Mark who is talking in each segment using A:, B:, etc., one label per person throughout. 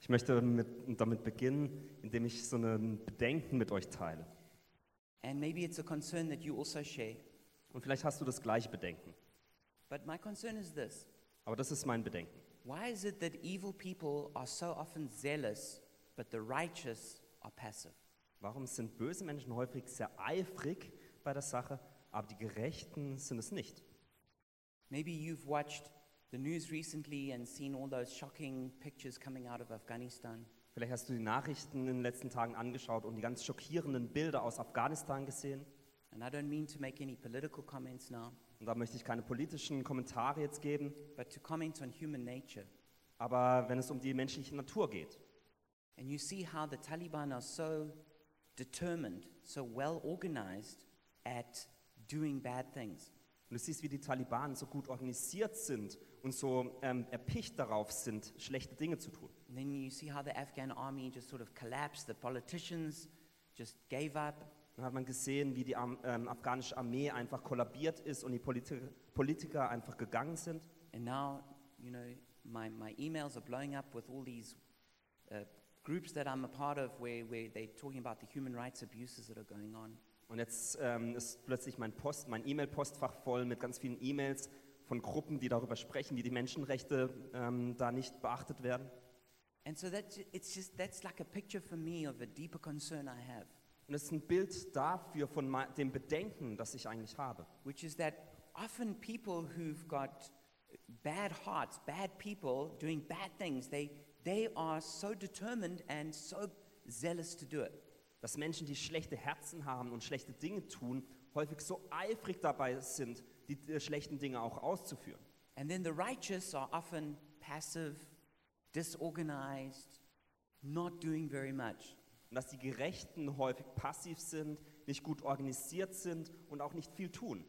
A: Ich möchte mit, damit beginnen, indem ich so ein Bedenken mit euch teile.
B: And maybe it's a concern that you also share.
A: Und vielleicht hast du das gleiche Bedenken.
B: But my concern is this
A: Aber das ist mein Bedenken.
B: Why is it that evil people are so often zealous, but the righteous are passive?
A: Warum sind böse Menschen häufig sehr eifrig bei der Sache, aber die Gerechten sind es nicht?
B: Maybe you've watched the news recently and seen all those shocking pictures coming out of Afghanistan.
A: Vielleicht hast du die Nachrichten in den letzten Tagen angeschaut und die ganz schockierenden Bilder aus Afghanistan gesehen.
B: And I don't mean to make any political comments now,
A: Und da möchte ich keine politischen Kommentare jetzt geben,
B: but to comment on human nature.
A: aber wenn es um die menschliche Natur geht.
B: And you see how the Taliban are so determined, so well organized at doing bad things.
A: Und du siehst, wie die Taliban so gut organisiert sind und so ähm, erpicht darauf sind, schlechte Dinge zu tun.
B: And then you see how the Afghan army just sort of collapsed. The politicians just gave up.
A: Dann hat man gesehen, wie die Am ähm, afghanische Armee einfach kollabiert ist und die Politi Politiker einfach gegangen sind.
B: And now, you know, my, my emails are blowing up with all these uh, groups that I'm a part of where, where they're talking about the human rights abuses that are going on.
A: Und jetzt ähm, ist plötzlich mein Post, mein E-Mail-Postfach voll mit ganz vielen E-Mails von Gruppen, die darüber sprechen, wie die Menschenrechte ähm, da nicht beachtet werden.
B: And so that's, it's just, that's like a picture for me of a deeper concern I have,
A: Und es ist ein Bild dafür von dem Bedenken, das ich eigentlich habe.
B: which is that often people who've got bad hearts, bad people doing bad things, they, they are so determined and so zealous to do it.
A: Dass Menschen, die schlechte Herzen haben und schlechte Dinge tun, häufig so eifrig dabei sind, die äh, schlechten Dinge auch auszuführen.
B: And then the righteous are often passive, disorganized, not doing very much.
A: Und dass die Gerechten häufig passiv sind, nicht gut organisiert sind und auch nicht viel tun.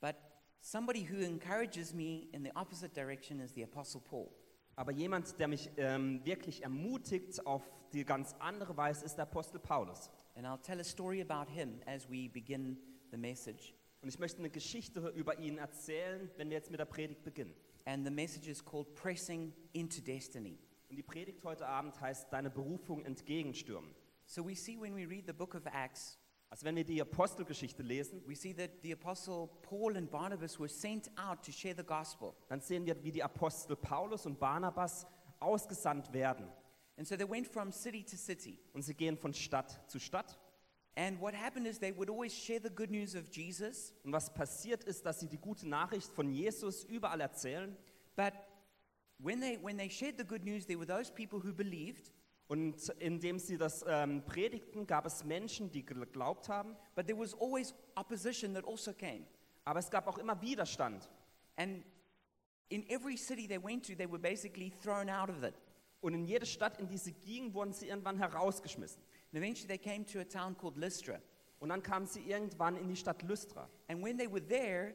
B: But somebody who encourages me in the opposite direction is the Apostle Paul.
A: Aber jemand, der mich ähm, wirklich ermutigt auf die ganz andere Weise, ist der Apostel Paulus.
B: And I'll tell a story about him as we begin the message.
A: Und ich möchte eine Geschichte über ihn erzählen, wenn wir jetzt mit der Predigt beginnen.
B: And the message is called Pressing into Destiny.
A: Und die Predigt heute Abend heißt Deine Berufung entgegenstürmen.
B: So we see when we read the book of Acts,
A: Also wenn wir die Apostelgeschichte lesen,
B: we see that the Apostle Paul and Barnabas were sent out to share the gospel.
A: dann sehen wir, wie die Apostel Paulus und Barnabas ausgesandt werden.
B: And so they went from city to city.
A: Und sie gehen von Stadt zu Stadt.
B: And what happened is they would always share the good news of Jesus,
A: Und was passiert ist, dass sie die gute Nachricht von Jesus überall erzählen.
B: but when they, when they shared the good news, there were those people who believed,
A: Und indem sie das ähm, predigten, gab es Menschen, die geglaubt haben.
B: but there was always opposition that also came.
A: Aber es gab auch immer Widerstand.
B: And in every city they went to, they were basically thrown out of it.
A: Und in jede Stadt, in die sie gingen, wurden sie irgendwann herausgeschmissen.
B: And eventually they came to a town called Lystra.
A: Und dann kamen sie irgendwann in die Stadt Lystra.
B: And when they were there,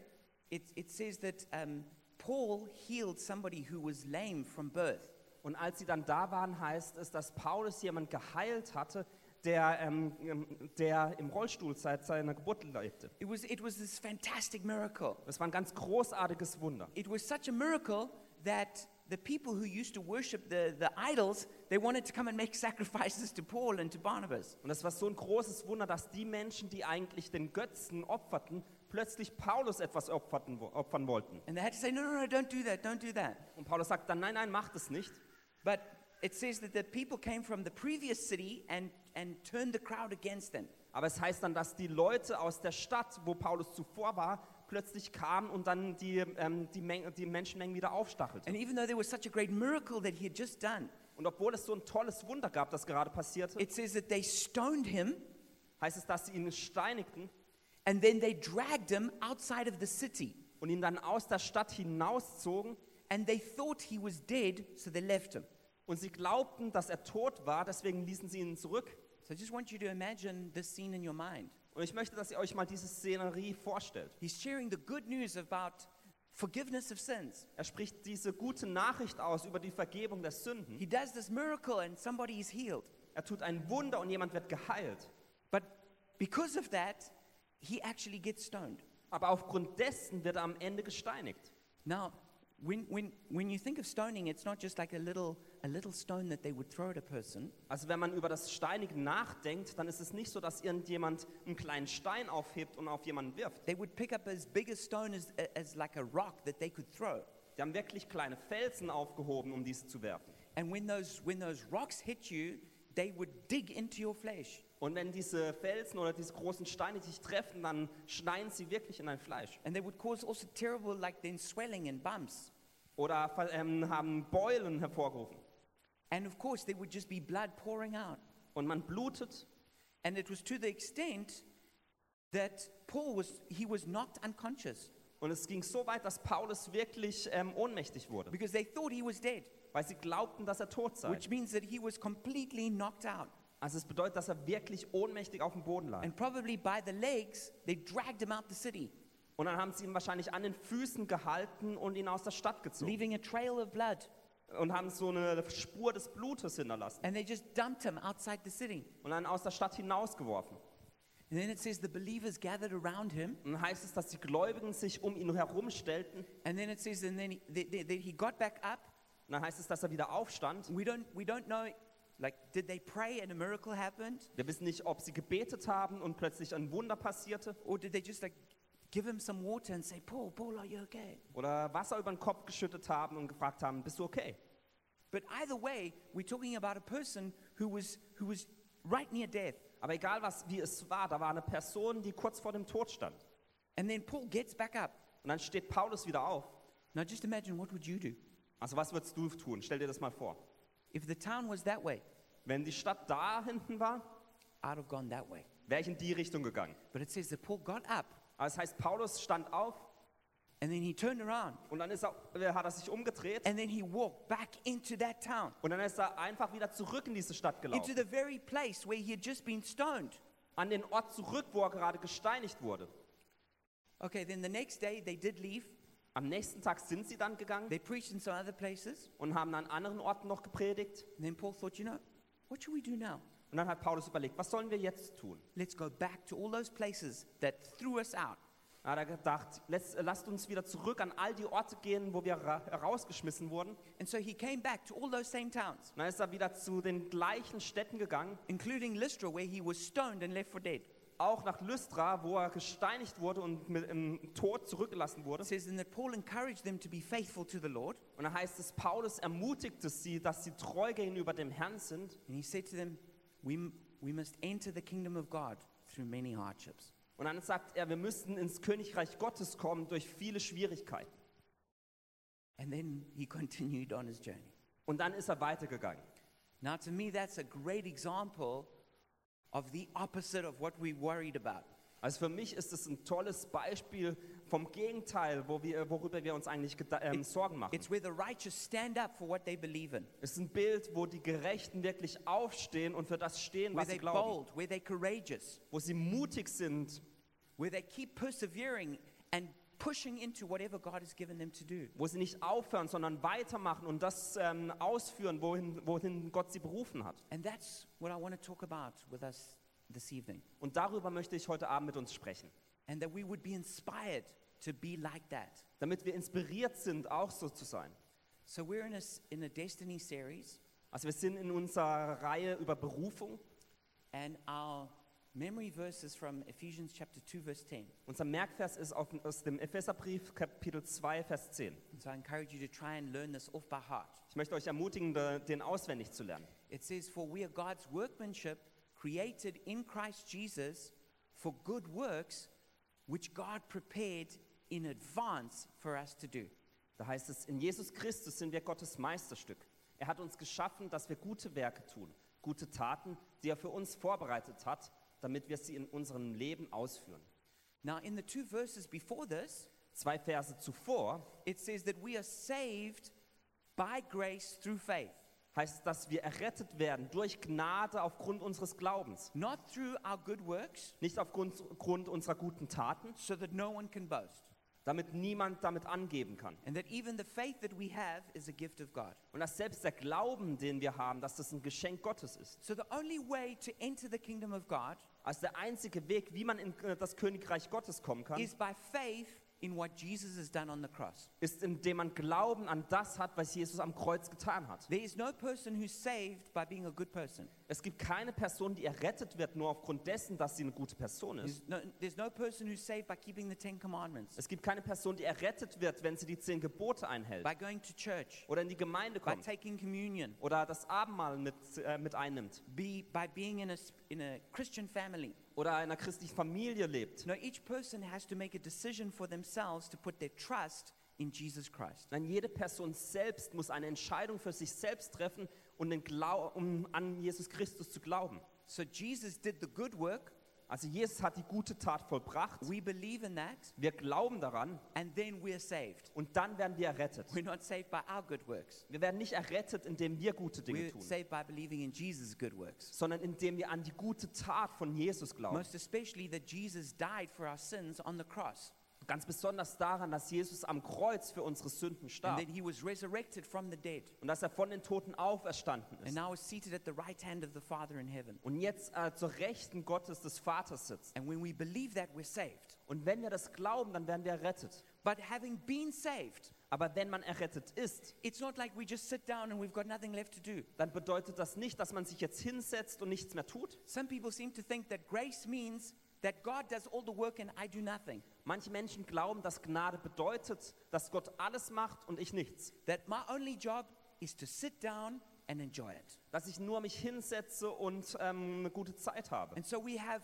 B: it, it says that um, Paul healed somebody who was lame from birth.
A: Und als sie dann da waren, heißt es, dass Paulus jemand geheilt hatte, der, ähm, ähm, der im Rollstuhl seit seiner Geburt lebte.
B: It was, it was this fantastic miracle.
A: Das war ein ganz großartiges Wunder.
B: It was such a miracle that the people who used to worship the, the idols, they wanted to come and make sacrifices to Paul and to Barnabas.
A: Und das war so ein großes Wunder, dass die Menschen, die eigentlich den Götzen opferten, plötzlich Paulus etwas opferten, opfern wollten.
B: And they had to say, no, no, no, don't do that, don't do that.
A: Und Paulus sagt dann, nein, nein, macht es nicht.
B: But it says that the people came from the previous city and, and turned the crowd against them.
A: Aber es heißt dann, dass die Leute aus der Stadt, wo Paulus zuvor war, plötzlich kamen und dann die, ähm, die, Menge, die Menschenmengen wieder aufstachelten.
B: And even though there was such a great miracle that he had just done,
A: Und obwohl es so ein tolles Wunder gab, das gerade passierte,
B: it says that they stoned him
A: heißt es, dass sie ihn steinigten
B: and then they dragged him outside of the city.
A: und ihn dann aus der Stadt hinauszogen.
B: And they thought he was dead, so they left him.
A: Und sie glaubten, dass er tot war, deswegen ließen sie ihn zurück.
B: So I just want you to imagine this scene in your mind.
A: Und ich möchte, dass ihr euch mal diese Szenerie vorstellt.
B: He's sharing the good news about forgiveness of sins.
A: Er spricht diese gute Nachricht aus über die Vergebung der Sünden.
B: He does this miracle and somebody is healed.
A: Er tut ein Wunder und jemand wird geheilt.
B: But because of that, he actually gets stoned.
A: Aber aufgrund dessen wird er am Ende gesteinigt.
B: Now, when, when, when you think of stoning, it's not just like a little, a little stone that they would throw at a person.
A: Also wenn man über das Steinigen nachdenkt, dann ist es nicht so, dass irgendjemand einen kleinen Stein aufhebt und auf jemanden wirft.
B: They would pick up as big a stone as, as like a rock that they could throw.
A: Die haben wirklich kleine Felsen aufgehoben, um diese zu werfen.
B: And when those, when those rocks hit you, they would dig into your flesh.
A: Und wenn diese Felsen oder diese großen Steine dich treffen, dann schneiden sie wirklich in dein Fleisch.
B: And they would cause also terrible, like then swelling and bumps.
A: Oder ähm, haben Beulen hervorgerufen.
B: And of course, there would just be blood pouring out.
A: Und man blutet.
B: And it was to the extent that Paul was, he was knocked unconscious
A: Und es ging so weit, dass Paulus wirklich ähm, ohnmächtig wurde,
B: because they thought he was dead,
A: weil sie glaubten, dass er tot sei.
B: which means that he was completely knocked out.
A: Also es bedeutet, dass er wirklich ohnmächtig auf dem Boden lag.
B: And probably by the legs, they dragged him out the city,
A: Und dann haben sie ihn wahrscheinlich an den Füßen gehalten und ihn aus der Stadt gezogen.
B: leaving a trail of blood.
A: Und haben so eine Spur des Blutes hinterlassen.
B: And they just dumped him outside the city.
A: Und dann aus der Stadt hinausgeworfen.
B: And then it says the believers gathered around him.
A: Und dann heißt es, dass die Gläubigen sich um ihn herumstellten.
B: And then it says, and then he, that- that he got back up.
A: Und dann heißt es, dass er wieder aufstand.
B: We don't, we don't know, like, did they pray and a miracle happened?
A: Wir wissen nicht, ob sie gebetet haben und plötzlich ein Wunder passierte.
B: Or did they just, like, give him some water and say, Paul, Paul, are you okay?
A: Oder Wasser über den Kopf geschüttet haben und gefragt haben, bist du okay?
B: But either way, we're talking about a person who was, who was right near death.
A: Aber egal was, wie es war, da war eine Person, die kurz vor dem Tod stand.
B: And then Paul gets back up.
A: Und dann steht Paulus wieder auf.
B: Now just imagine what would you do
A: Also was würdest du tun? Stell dir das mal vor.
B: if the town was that way?
A: Wenn die Stadt da hinten war,
B: I'd have gone that way.
A: wäre ich in die Richtung gegangen.
B: But it says that Paul got up
A: Aber das heißt, Paulus stand auf
B: and then he turned around
A: und dann ist er, äh, hat er sich umgedreht
B: and then he walked back into that town,
A: und dann ist er einfach wieder zurück in diese Stadt
B: into
A: gelaufen.
B: the very place where he had just been stoned.
A: An den Ort zurück, wo er gerade gesteinigt wurde.
B: Okay, then the next day they did leave.
A: Am nächsten Tag sind sie dann gegangen
B: They preached in some other places.
A: und haben an anderen Orten noch gepredigt.
B: And then Paul thought, you know, what should we do now?
A: Und dann hat Paulus überlegt, was sollen wir jetzt tun?
B: Let's go back to all those places that threw us out.
A: Da hat er gedacht, let's, lasst uns wieder zurück an all die Orte gehen, wo wir ra rausgeschmissen wurden.
B: And so he came back to all those same towns,
A: dann ist er wieder zu den gleichen Städten gegangen,
B: including Lystra, where he was stoned and left for dead.
A: auch nach Lystra, wo er gesteinigt wurde und mit im Tod zurückgelassen wurde.
B: It says that Paul encouraged them to be faithful to the Lord.
A: Und dann heißt es, Paulus ermutigte sie, dass sie treu gegenüber dem Herrn sind.
B: And he said to them, we, we must enter the kingdom of God through many hardships.
A: Und dann sagt er, wir müssten ins Königreich Gottes kommen durch viele Schwierigkeiten.
B: And then he continued on his journey.
A: Und dann ist er weitergegangen.
B: Now, to me, that's a great example of the opposite of what we worried about.
A: Also für mich ist es ein tolles Beispiel vom Gegenteil, wo wir, worüber wir uns eigentlich ähm, Sorgen machen.
B: It's where the righteous stand up for what they believe in,
A: Es ist ein Bild, wo die Gerechten wirklich aufstehen und für das stehen,
B: where
A: was sie glauben.
B: bold, where they're courageous,
A: Wo sie mutig sind,
B: where they keep persevering and pushing into whatever God has given them to do.
A: wo sie nicht aufhören, sondern weitermachen und das ähm, ausführen, wohin, wohin Gott sie berufen hat.
B: And that's what I want to talk about with us this evening.
A: Und darüber möchte ich heute Abend mit uns sprechen.
B: And that we would be inspired to be like that.
A: Damit wir inspiriert sind, auch so zu sein.
B: So we're in a, in a Destiny series,
A: Also wir sind in unserer Reihe über Berufung.
B: and our memory verse is from Ephesians chapter 2, verse 10.
A: Unser Merkvers ist auf, aus dem Epheserbrief Kapitel 2, Vers 10.
B: And so I encourage you to try and learn this off by heart.
A: Ich möchte euch ermutigen, de- den auswendig zu lernen.
B: It says, For we are God's workmanship, created in Christ Jesus for good works, which God prepared in advance for us to do.
A: Da heißt es, in Jesus Christus sind wir Gottes Meisterstück. Er hat uns geschaffen, dass wir gute Werke tun, gute Taten, die er für uns vorbereitet hat, damit wir sie in unserem Leben ausführen.
B: Now, in the two verses before this,
A: Zwei Verse zuvor
B: it says that we are saved by grace through faith,
A: heißt es, dass wir errettet werden durch Gnade aufgrund unseres Glaubens,
B: not through our good works,
A: nicht aufgrund Grund unserer guten Taten,
B: so that no one can boast.
A: damit niemand damit angeben kann.
B: And that even the faith that we have is a gift of God.
A: Und dass selbst der Glauben, den wir haben, dass das ein Geschenk Gottes ist.
B: So the only way to enter the kingdom of God
A: Also der einzige Weg, wie man in das Königreich Gottes kommen kann,
B: is by faith in what Jesus has done on the cross.
A: ist, indem man Glauben an das hat, was Jesus am Kreuz getan hat.
B: There is no person who's saved by being a good person.
A: Es gibt keine Person, die errettet wird, nur aufgrund dessen, dass sie eine gute Person ist.
B: There's no, there's no person who's saved by keeping the Ten Commandments,
A: Es gibt keine Person, die errettet wird, wenn sie die zehn Gebote einhält
B: by going to church,
A: oder in die Gemeinde
B: by
A: kommt
B: taking communion,
A: oder das Abendmahl mit, äh, mit einnimmt
B: be, by being in a, in a Christian family.
A: Oder in einer christlichen Familie lebt.
B: No, each person has to make a decision for themselves to put their trust in Jesus Christ.
A: Nein, jede Person selbst muss eine Entscheidung für sich selbst treffen, Glau um an Jesus Christus zu glauben.
B: So Jesus did the good work.
A: Also Jesus hat die gute Tat vollbracht.
B: We believe in that,
A: Wir glauben daran
B: and then we're saved.
A: und dann werden wir errettet.
B: We're not saved by our good works.
A: Wir werden nicht errettet, indem wir gute Dinge
B: We're
A: tun,
B: saved by believing in Jesus' good works.
A: sondern indem wir an die gute Tat von Jesus glauben.
B: Most especially that Jesus died for our sins on the cross,
A: Ganz besonders daran, dass Jesus am Kreuz für unsere Sünden
B: and
A: starb
B: that he was resurrected from the dead,
A: und dass er von den Toten auferstanden
B: and
A: ist
B: now is seated at the right hand of the Father in heaven.
A: und jetzt äh, zur Rechten Gottes des Vaters sitzt.
B: And when we believe that, we're saved.
A: Und wenn wir das glauben, dann werden wir errettet.
B: But having been saved,
A: Aber wenn man errettet ist,
B: it's not like we just sit down and we've got nothing left to do.
A: dann bedeutet das nicht, dass man sich jetzt hinsetzt und nichts mehr tut.
B: Some people seem to think that grace means that God does all the work and I do nothing.
A: Manche Menschen glauben, dass Gnade bedeutet, dass Gott alles macht und ich nichts.
B: That my only job is to sit down and enjoy it.
A: Dass ich nur mich hinsetze und ähm, eine gute Zeit habe.
B: And so we have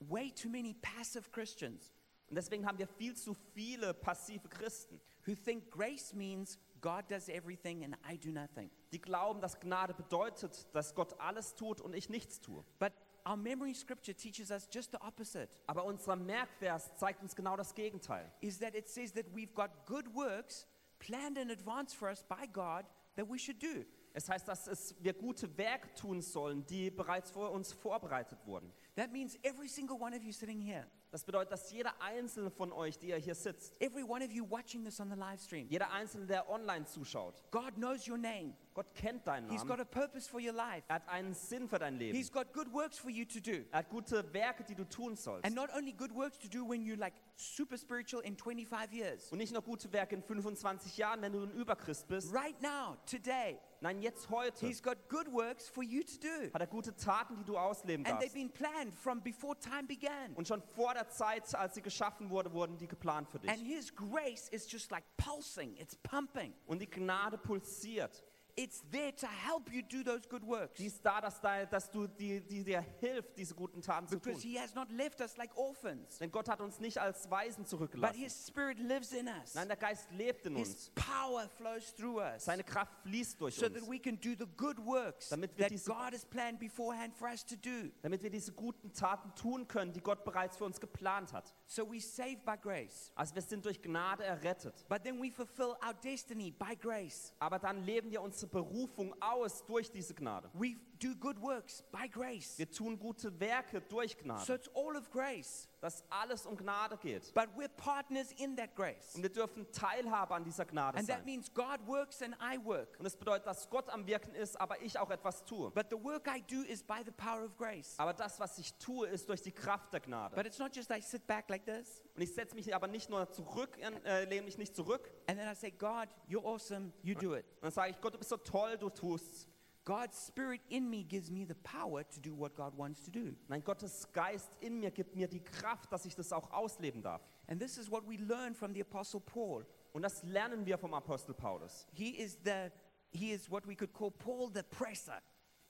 B: way too many passive Christians
A: Und deswegen haben wir viel zu viele passive Christen,
B: who think grace means God does everything and I do nothing.
A: die glauben, dass Gnade bedeutet, dass Gott alles tut und ich nichts tue.
B: But our memory scripture teaches us just the opposite
A: Aber unser Merkvers zeigt uns genau das Gegenteil.
B: is that it says that we've got good works planned in advance for us by God that we should do.
A: Es heißt, dass es, wir gute Werke tun sollen, die bereits vor uns vorbereitet wurden.
B: That means every single one of you sitting here,
A: Das bedeutet, dass jeder einzelne von euch, die ihr hier sitzt,
B: every one of you watching this on the live stream,
A: jeder einzelne, der online zuschaut,
B: God knows your name.
A: Gott kennt deinen
B: He's got
A: Namen.
B: a purpose for your life.
A: Er hat einen Sinn für dein Leben.
B: He's got good works for you to do.
A: Er hat gute Werke, die du tun sollst.
B: And not only good works to do when you're like super spiritual in 25 years.
A: Und nicht nur gute Werke in 25 Jahren, wenn du ein Überchrist bist.
B: Right now, today,
A: Nein, jetzt heute
B: He's got good works for you to do.
A: hat er gute Taten, die du ausleben
B: And they've
A: darfst.
B: been planned from before time began.
A: Und schon vor der Zeit, als sie geschaffen wurde, wurden die geplant für
B: And
A: dich.
B: His grace is just like pulsing, it's pumping.
A: Und die Gnade pulsiert.
B: It's there to help you do those good works.
A: Die ist da, dass, da, dass du die, die dir hilft, diese guten Taten zu
B: Because
A: tun.
B: He has not left us like orphans,
A: Denn Gott hat uns nicht als Waisen
B: but
A: zurückgelassen.
B: His Spirit lives in us.
A: Nein, der Geist lebt in
B: His
A: uns.
B: power flows through us
A: Seine Kraft fließt durch
B: so that
A: uns.
B: we can do the good works
A: Damit wir
B: that
A: diese-
B: God has planned beforehand for us to do.
A: Damit wir diese guten Taten tun können, die Gott bereits für uns geplant hat.
B: So we're saved by grace,
A: Also wir sind durch Gnade errettet.
B: but then we fulfill our destiny by grace.
A: Aber dann leben wir unsere Berufung aus durch diese Gnade.
B: We do good works by grace.
A: Wir tun gute Werke durch
B: So
A: Gnade.
B: it's all of grace,
A: Dass alles um Gnade geht.
B: but we're partners in that grace.
A: Und wir dürfen Teilhabe an dieser Gnade
B: And that
A: sein.
B: means God works and I work.
A: Und es bedeutet, dass Gott am Wirken ist, aber ich auch etwas tue.
B: But the work I do is by the power of grace.
A: Aber das, was ich tue, ist durch die Kraft der Gnade.
B: But it's not just I sit back like this
A: Und ich setze mich aber nicht nur zurück, äh, lehne mich nicht zurück.
B: and then I say, God, you're awesome, you do it.
A: Und dann sage ich, Gott, du bist so toll, du tust's.
B: God's spirit in me gives me the power to do what God wants to do.
A: Nein, Gottes Geist in mir gibt mir die Kraft, dass ich das auch ausleben darf.
B: And this is what we learn from the Apostle Paul.
A: Und das lernen wir vom Apostel Paulus.
B: He is the he is what we could call Paul the presser.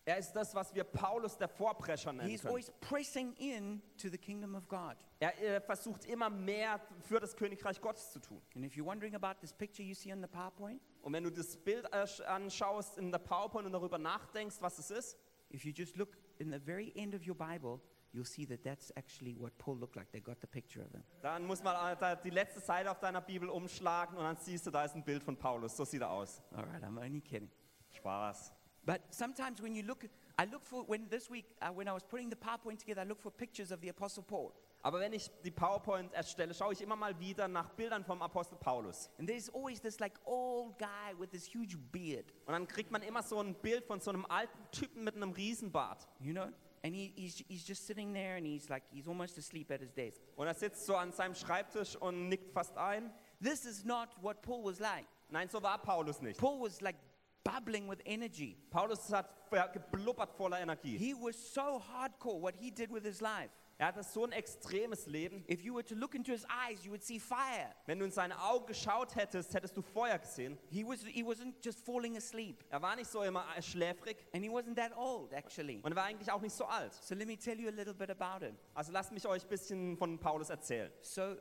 A: Er ist das, was wir Paulus der Vorprescher nennen
B: He's
A: können.
B: always pressing in to the kingdom of God.
A: Er äh, versucht immer mehr für das Königreich Gottes zu tun.
B: And if you're wondering about this picture you see on the PowerPoint,
A: Und wenn du das Bild sch- anschaust in der PowerPoint und darüber nachdenkst, was es ist,
B: if you just look in the very end of your Bible, you'll see that that's actually what Paul looked like. They got the picture of him.
A: dann muss man die letzte Seite auf deiner Bibel umschlagen und dann siehst du, da ist ein Bild von Paulus. So sieht er aus.
B: All right, I'm only kidding.
A: Spaß.
B: But sometimes when you look, I look for, when this week, uh, when I was putting the PowerPoint together, I look for pictures of the Apostle Paul.
A: Aber wenn ich die PowerPoint erstelle, schaue ich immer mal wieder nach Bildern vom Apostel Paulus.
B: And there's always this like old guy with this huge beard,
A: Und dann kriegt man immer so ein Bild von so einem alten Typen mit einem Riesenbart.
B: you know? And he, he's, he's just sitting there and he's like, he's almost asleep at his desk.
A: Und er sitzt so an seinem Schreibtisch und nickt fast ein.
B: This is not what Paul was like.
A: Nein, so war Paulus nicht.
B: Paul was like bubbling with energy.
A: Paulus hat geblubbert voller Energie.
B: He was so hardcore what he did with his life.
A: Er hatte so ein extremes Leben.
B: If you were to look into his eyes, you would see fire.
A: Wenn du in seine Augen geschaut hättest, hättest du Feuer gesehen.
B: He, was, he wasn't just falling asleep.
A: Er war nicht so immer schläfrig
B: And he wasn't that old, actually.
A: und er war eigentlich auch nicht so alt.
B: So let me tell you a little bit about him.
A: Also lasst mich euch ein bisschen von Paulus erzählen.
B: So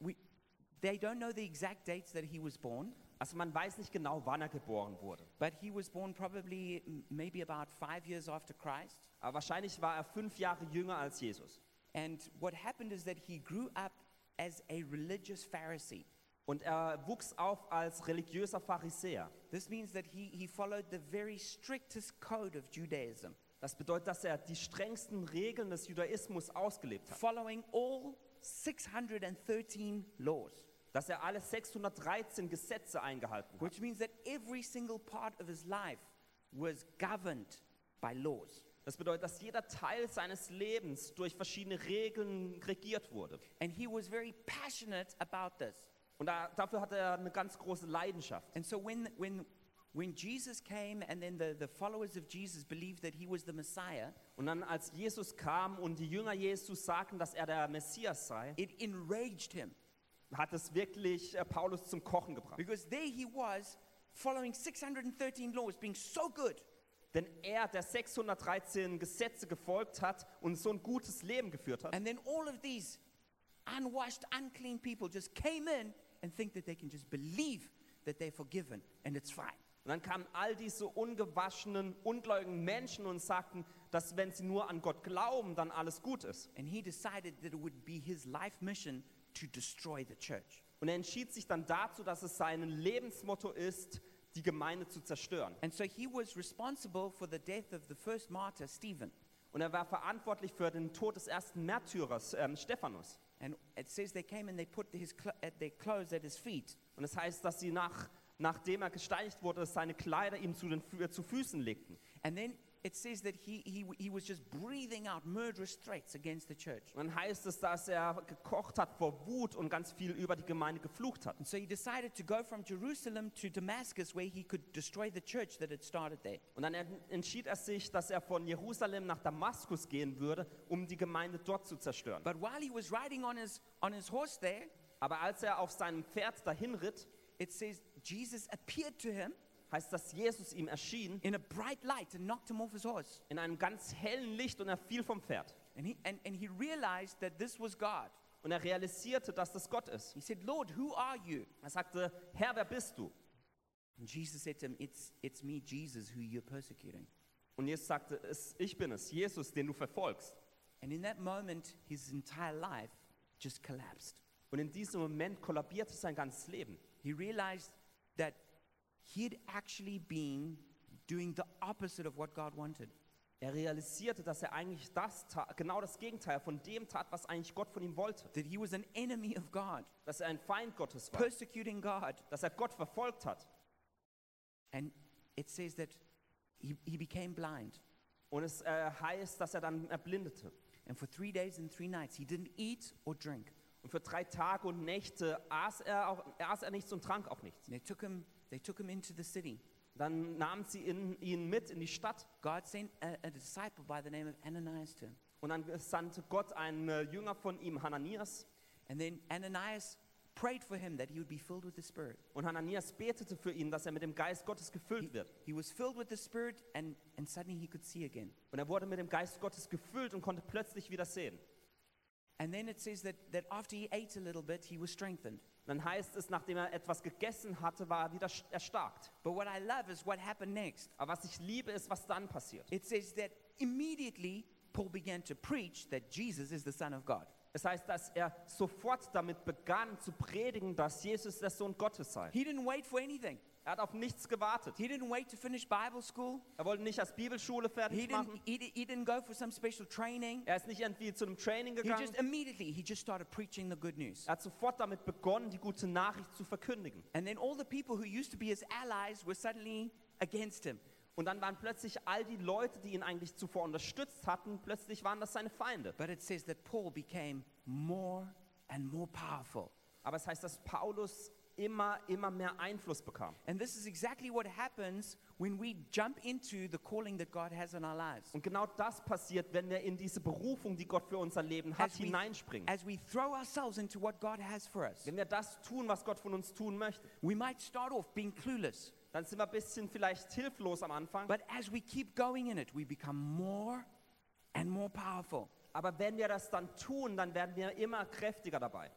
B: we, they don't know the exact dates that he was born,
A: Also man weiß nicht genau, wann er geboren wurde.
B: but he was born probably maybe about five years after Christ.
A: Aber wahrscheinlich war er fünf Jahre jünger als Jesus.
B: And what happened is that he grew up as a religious Pharisee.
A: Und er wuchs auf als religiöser Pharisäer.
B: This means that he, he followed the very strictest code of Judaism,
A: Das bedeutet, dass er die strengsten Regeln des Judaismus ausgelebt hat.
B: following all 613 laws,
A: Dass er alle 613 Gesetze eingehalten hat.
B: which means that every single part of his life was governed by laws.
A: Das bedeutet, dass jeder Teil seines Lebens durch verschiedene Regeln regiert wurde.
B: And he was very passionate about this.
A: Und da, dafür hatte er eine ganz große Leidenschaft.
B: And so when, when, when Jesus came and then the, the followers of Jesus believed that he was the Messiah,
A: Und dann, als Jesus kam und die Jünger Jesus sagten, dass er der Messias sei,
B: it enraged him
A: hat es wirklich äh, Paulus zum Kochen gebracht.
B: because there he was following 613 laws, being so good.
A: Denn er, der 613 Gesetze gefolgt hat und so ein gutes Leben geführt hat,
B: And then all of these unwashed, unclean people just came in and think that they can just believe that they're forgiven and it's fine.
A: Und dann kamen all diese ungewaschenen, ungläubigen Menschen und sagten, dass wenn sie nur an Gott glauben, dann alles gut ist.
B: And he decided that it would be his life mission to destroy the church.
A: Und er entschied sich dann dazu, dass es sein Lebensmotto ist, die Gemeinde zu zerstören.
B: And so he was responsible for the death of the first martyr, Stephen.
A: Und er war verantwortlich für den Tod des ersten Märtyrers, ähm, Stephanus.
B: And it says they came and they put his cl- at their clothes at his feet.
A: Und es heißt, dass sie nach, nachdem er gesteinigt wurde, seine Kleider ihm zu, den, zu Füßen legten.
B: And then it says that he, he, he was just breathing out murderous threats against the church.
A: Und dann heißt es, dass er gekocht hat vor Wut und ganz viel über die Gemeinde geflucht hat.
B: And so he decided to go from Jerusalem to Damascus where he could destroy the church that had started there.
A: Und dann en- entschied er sich, dass er von Jerusalem nach Damaskus gehen würde, um die Gemeinde dort zu zerstören.
B: But while he was riding on his, on his horse there,
A: Aber als er auf seinem Pferd dahin ritt,
B: it says Jesus appeared to him
A: heißt, dass Jesus ihm erschien
B: in a bright light and knocked him off his horse.
A: in einem ganz hellen Licht und er fiel vom Pferd.
B: And he, and, and he realized that this was God.
A: Und er realisierte, dass das Gott ist.
B: He said, Lord, who are you?
A: Er sagte, Herr, wer bist du?
B: And Jesus said to him, It's, it's me, Jesus, who you're persecuting.
A: Und Jesus sagte, es, ich bin es, Jesus, den du verfolgst.
B: And in that moment, his entire life just collapsed.
A: Und in diesem Moment kollabierte sein ganzes Leben.
B: He realized that he had actually been doing the opposite of what God wanted.
A: Er realisierte, dass er eigentlich das ta- genau das Gegenteil von dem tat, was eigentlich Gott von ihm wollte.
B: That he was an enemy of God,
A: Dass er ein Feind Gottes war.
B: persecuting God.
A: Dass er Gott verfolgt hat.
B: And it says that he, he became blind.
A: Und es äh, heißt, dass er dann erblindete.
B: And for three days and three nights, he didn't eat or drink.
A: Und für drei Tage und Nächte aß er, auch, aß er nichts und trank auch nichts.
B: And they took him, they took him into the city.
A: Dann nahmen sie ihn, ihn mit in die Stadt
B: God sent a, a disciple by the name of Ananias to him.
A: und dann sandte Gott einen äh, Jünger von ihm, Hananias.
B: And then Ananias prayed for him that he would be filled with the Spirit.
A: Und Hananias betete für ihn, dass er mit dem Geist Gottes gefüllt wird.
B: He was filled with the Spirit, and, and suddenly he could see again.
A: Und er wurde mit dem Geist Gottes gefüllt und konnte plötzlich wieder sehen.
B: And then it says that, that after he ate a little bit, he was strengthened.
A: Dann heißt es, nachdem er etwas gegessen hatte, war er wieder st- erstarkt.
B: But what I love is what happened next.
A: Aber was ich liebe, ist, was dann passiert.
B: It says that immediately Paul began to preach that Jesus is the Son of God.
A: Es heißt, dass er sofort damit begann zu predigen, dass Jesus der Sohn Gottes sei.
B: He didn't wait for anything.
A: Er hat auf nichts gewartet.
B: He didn't wait to finish Bible school.
A: Er wollte nicht als Bibelschule
B: He
A: fertig
B: didn't,
A: machen.
B: he, he didn't go for some special training.
A: Er ist nicht irgendwie zu einem Training
B: He
A: gegangen.
B: just immediately, he just started preaching the good news.
A: Er hat sofort damit begonnen, die gute Nachricht zu verkündigen.
B: And then all the people who used to be his allies were suddenly against him.
A: Und dann waren plötzlich all die Leute, die ihn eigentlich zuvor unterstützt hatten, plötzlich waren das seine Feinde.
B: But it says that Paul became more and more powerful.
A: Aber es heißt, dass Paulus immer, immer mehr Einfluss bekam.
B: And this is exactly what happens when we jump into the calling that God has in our lives.
A: Und genau das passiert, wenn wir in diese Berufung, die Gott für unser Leben hat,
B: As we,
A: hineinspringen.
B: as we throw ourselves into what God has for us,
A: Wenn wir das tun, was Gott von uns tun möchte,
B: we might start off being clueless,
A: dann sind wir ein bisschen vielleicht hilflos am Anfang.
B: but as we keep going in it, we become more and more powerful.
A: Aber wenn wir das dann tun, dann werden wir immer kräftiger dabei.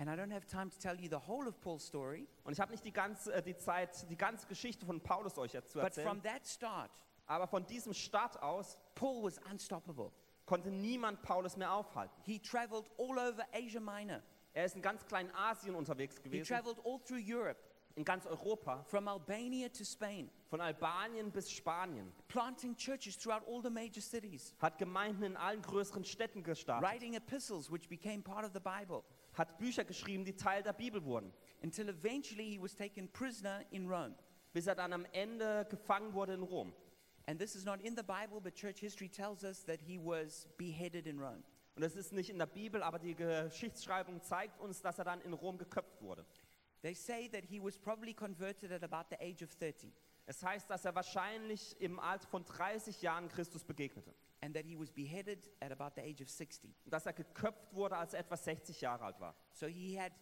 B: And I don't have time to tell you the whole of Paul's story,
A: Und ich habe nicht die ganze äh, die Zeit, die ganze Geschichte von Paulus euch jetzt zu
B: but from
A: erzählen.
B: that start,
A: Aber von diesem Start aus
B: Paul was unstoppable.
A: konnte niemand Paulus mehr aufhalten.
B: He traveled all over Asia Minor.
A: Er ist in ganz kleinen Asien unterwegs
B: He
A: gewesen,
B: traveled all through Europe,
A: in ganz Europa,
B: from Albania to Spain,
A: von Albanien bis Spanien,
B: planting churches throughout all the major cities,
A: hat Gemeinden in allen größeren Städten gestartet,
B: writing epistles which became part of the Bible,
A: hat Bücher geschrieben, die Teil der Bibel wurden,
B: until eventually he was taken prisoner in Rome.
A: bis er dann am Ende gefangen wurde in Rom.
B: And this is not in the Bible, but church history tells us that he was beheaded in Rome.
A: Und das ist nicht in der Bibel, aber die Geschichtsschreibung zeigt uns, dass er dann in Rom geköpft wurde.
B: They say that he was probably converted at about the age of 30
A: Es heißt, dass er wahrscheinlich im Alter von 30 Jahren Christus begegnete.
B: And that he was beheaded at about the age of 60.
A: Und dass er geköpft wurde, als er etwa 60 Jahre alt war.
B: So he had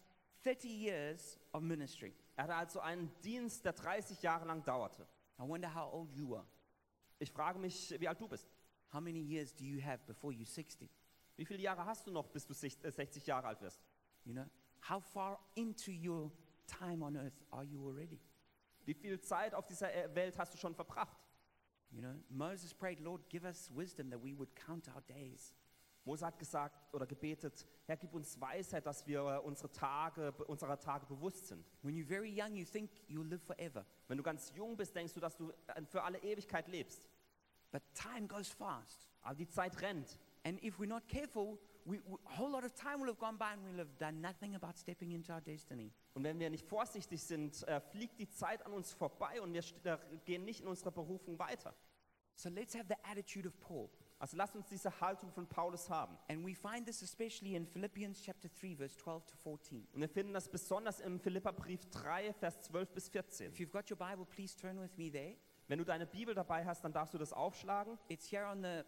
B: 30 years of ministry.
A: Er hatte also einen Dienst, der 30 Jahre lang dauerte.
B: I wonder how old you are.
A: Ich frage mich, wie alt du bist.
B: How many years do you have before you're 60?
A: Wie viele Jahre hast du noch, bis du sich- äh, 60 Jahre alt wirst?
B: You know, how far into your time on earth are you already?
A: Wie viel Zeit auf dieser äh, Welt hast du schon verbracht?
B: You know, Moses prayed, Lord, give us wisdom that we would count our days.
A: Mose hat gesagt oder gebetet, Herr, gib uns Weisheit, dass wir äh, unsere Tage, unserer Tage bewusst sind.
B: When you're very young, you think you'll live forever.
A: Wenn du ganz jung bist, denkst du, dass du äh, für alle Ewigkeit lebst.
B: But time goes fast.
A: Aber die Zeit rennt.
B: And if we're not careful,
A: Und wenn wir nicht vorsichtig sind, äh, fliegt die Zeit an uns vorbei und wir äh, gehen nicht in unserer Berufung weiter.
B: So let's have the attitude of Paul.
A: Also lasst uns diese Haltung von Paulus haben.
B: And we find this especially in Philippians chapter 3, verse 12 to 14.
A: Und wir finden das besonders im Philipperbrief 3, Vers 12 bis 14.
B: If you've got your Bible, please turn with me there.
A: Wenn du deine Bibel dabei hast, dann darfst du das aufschlagen.
B: It's here on the,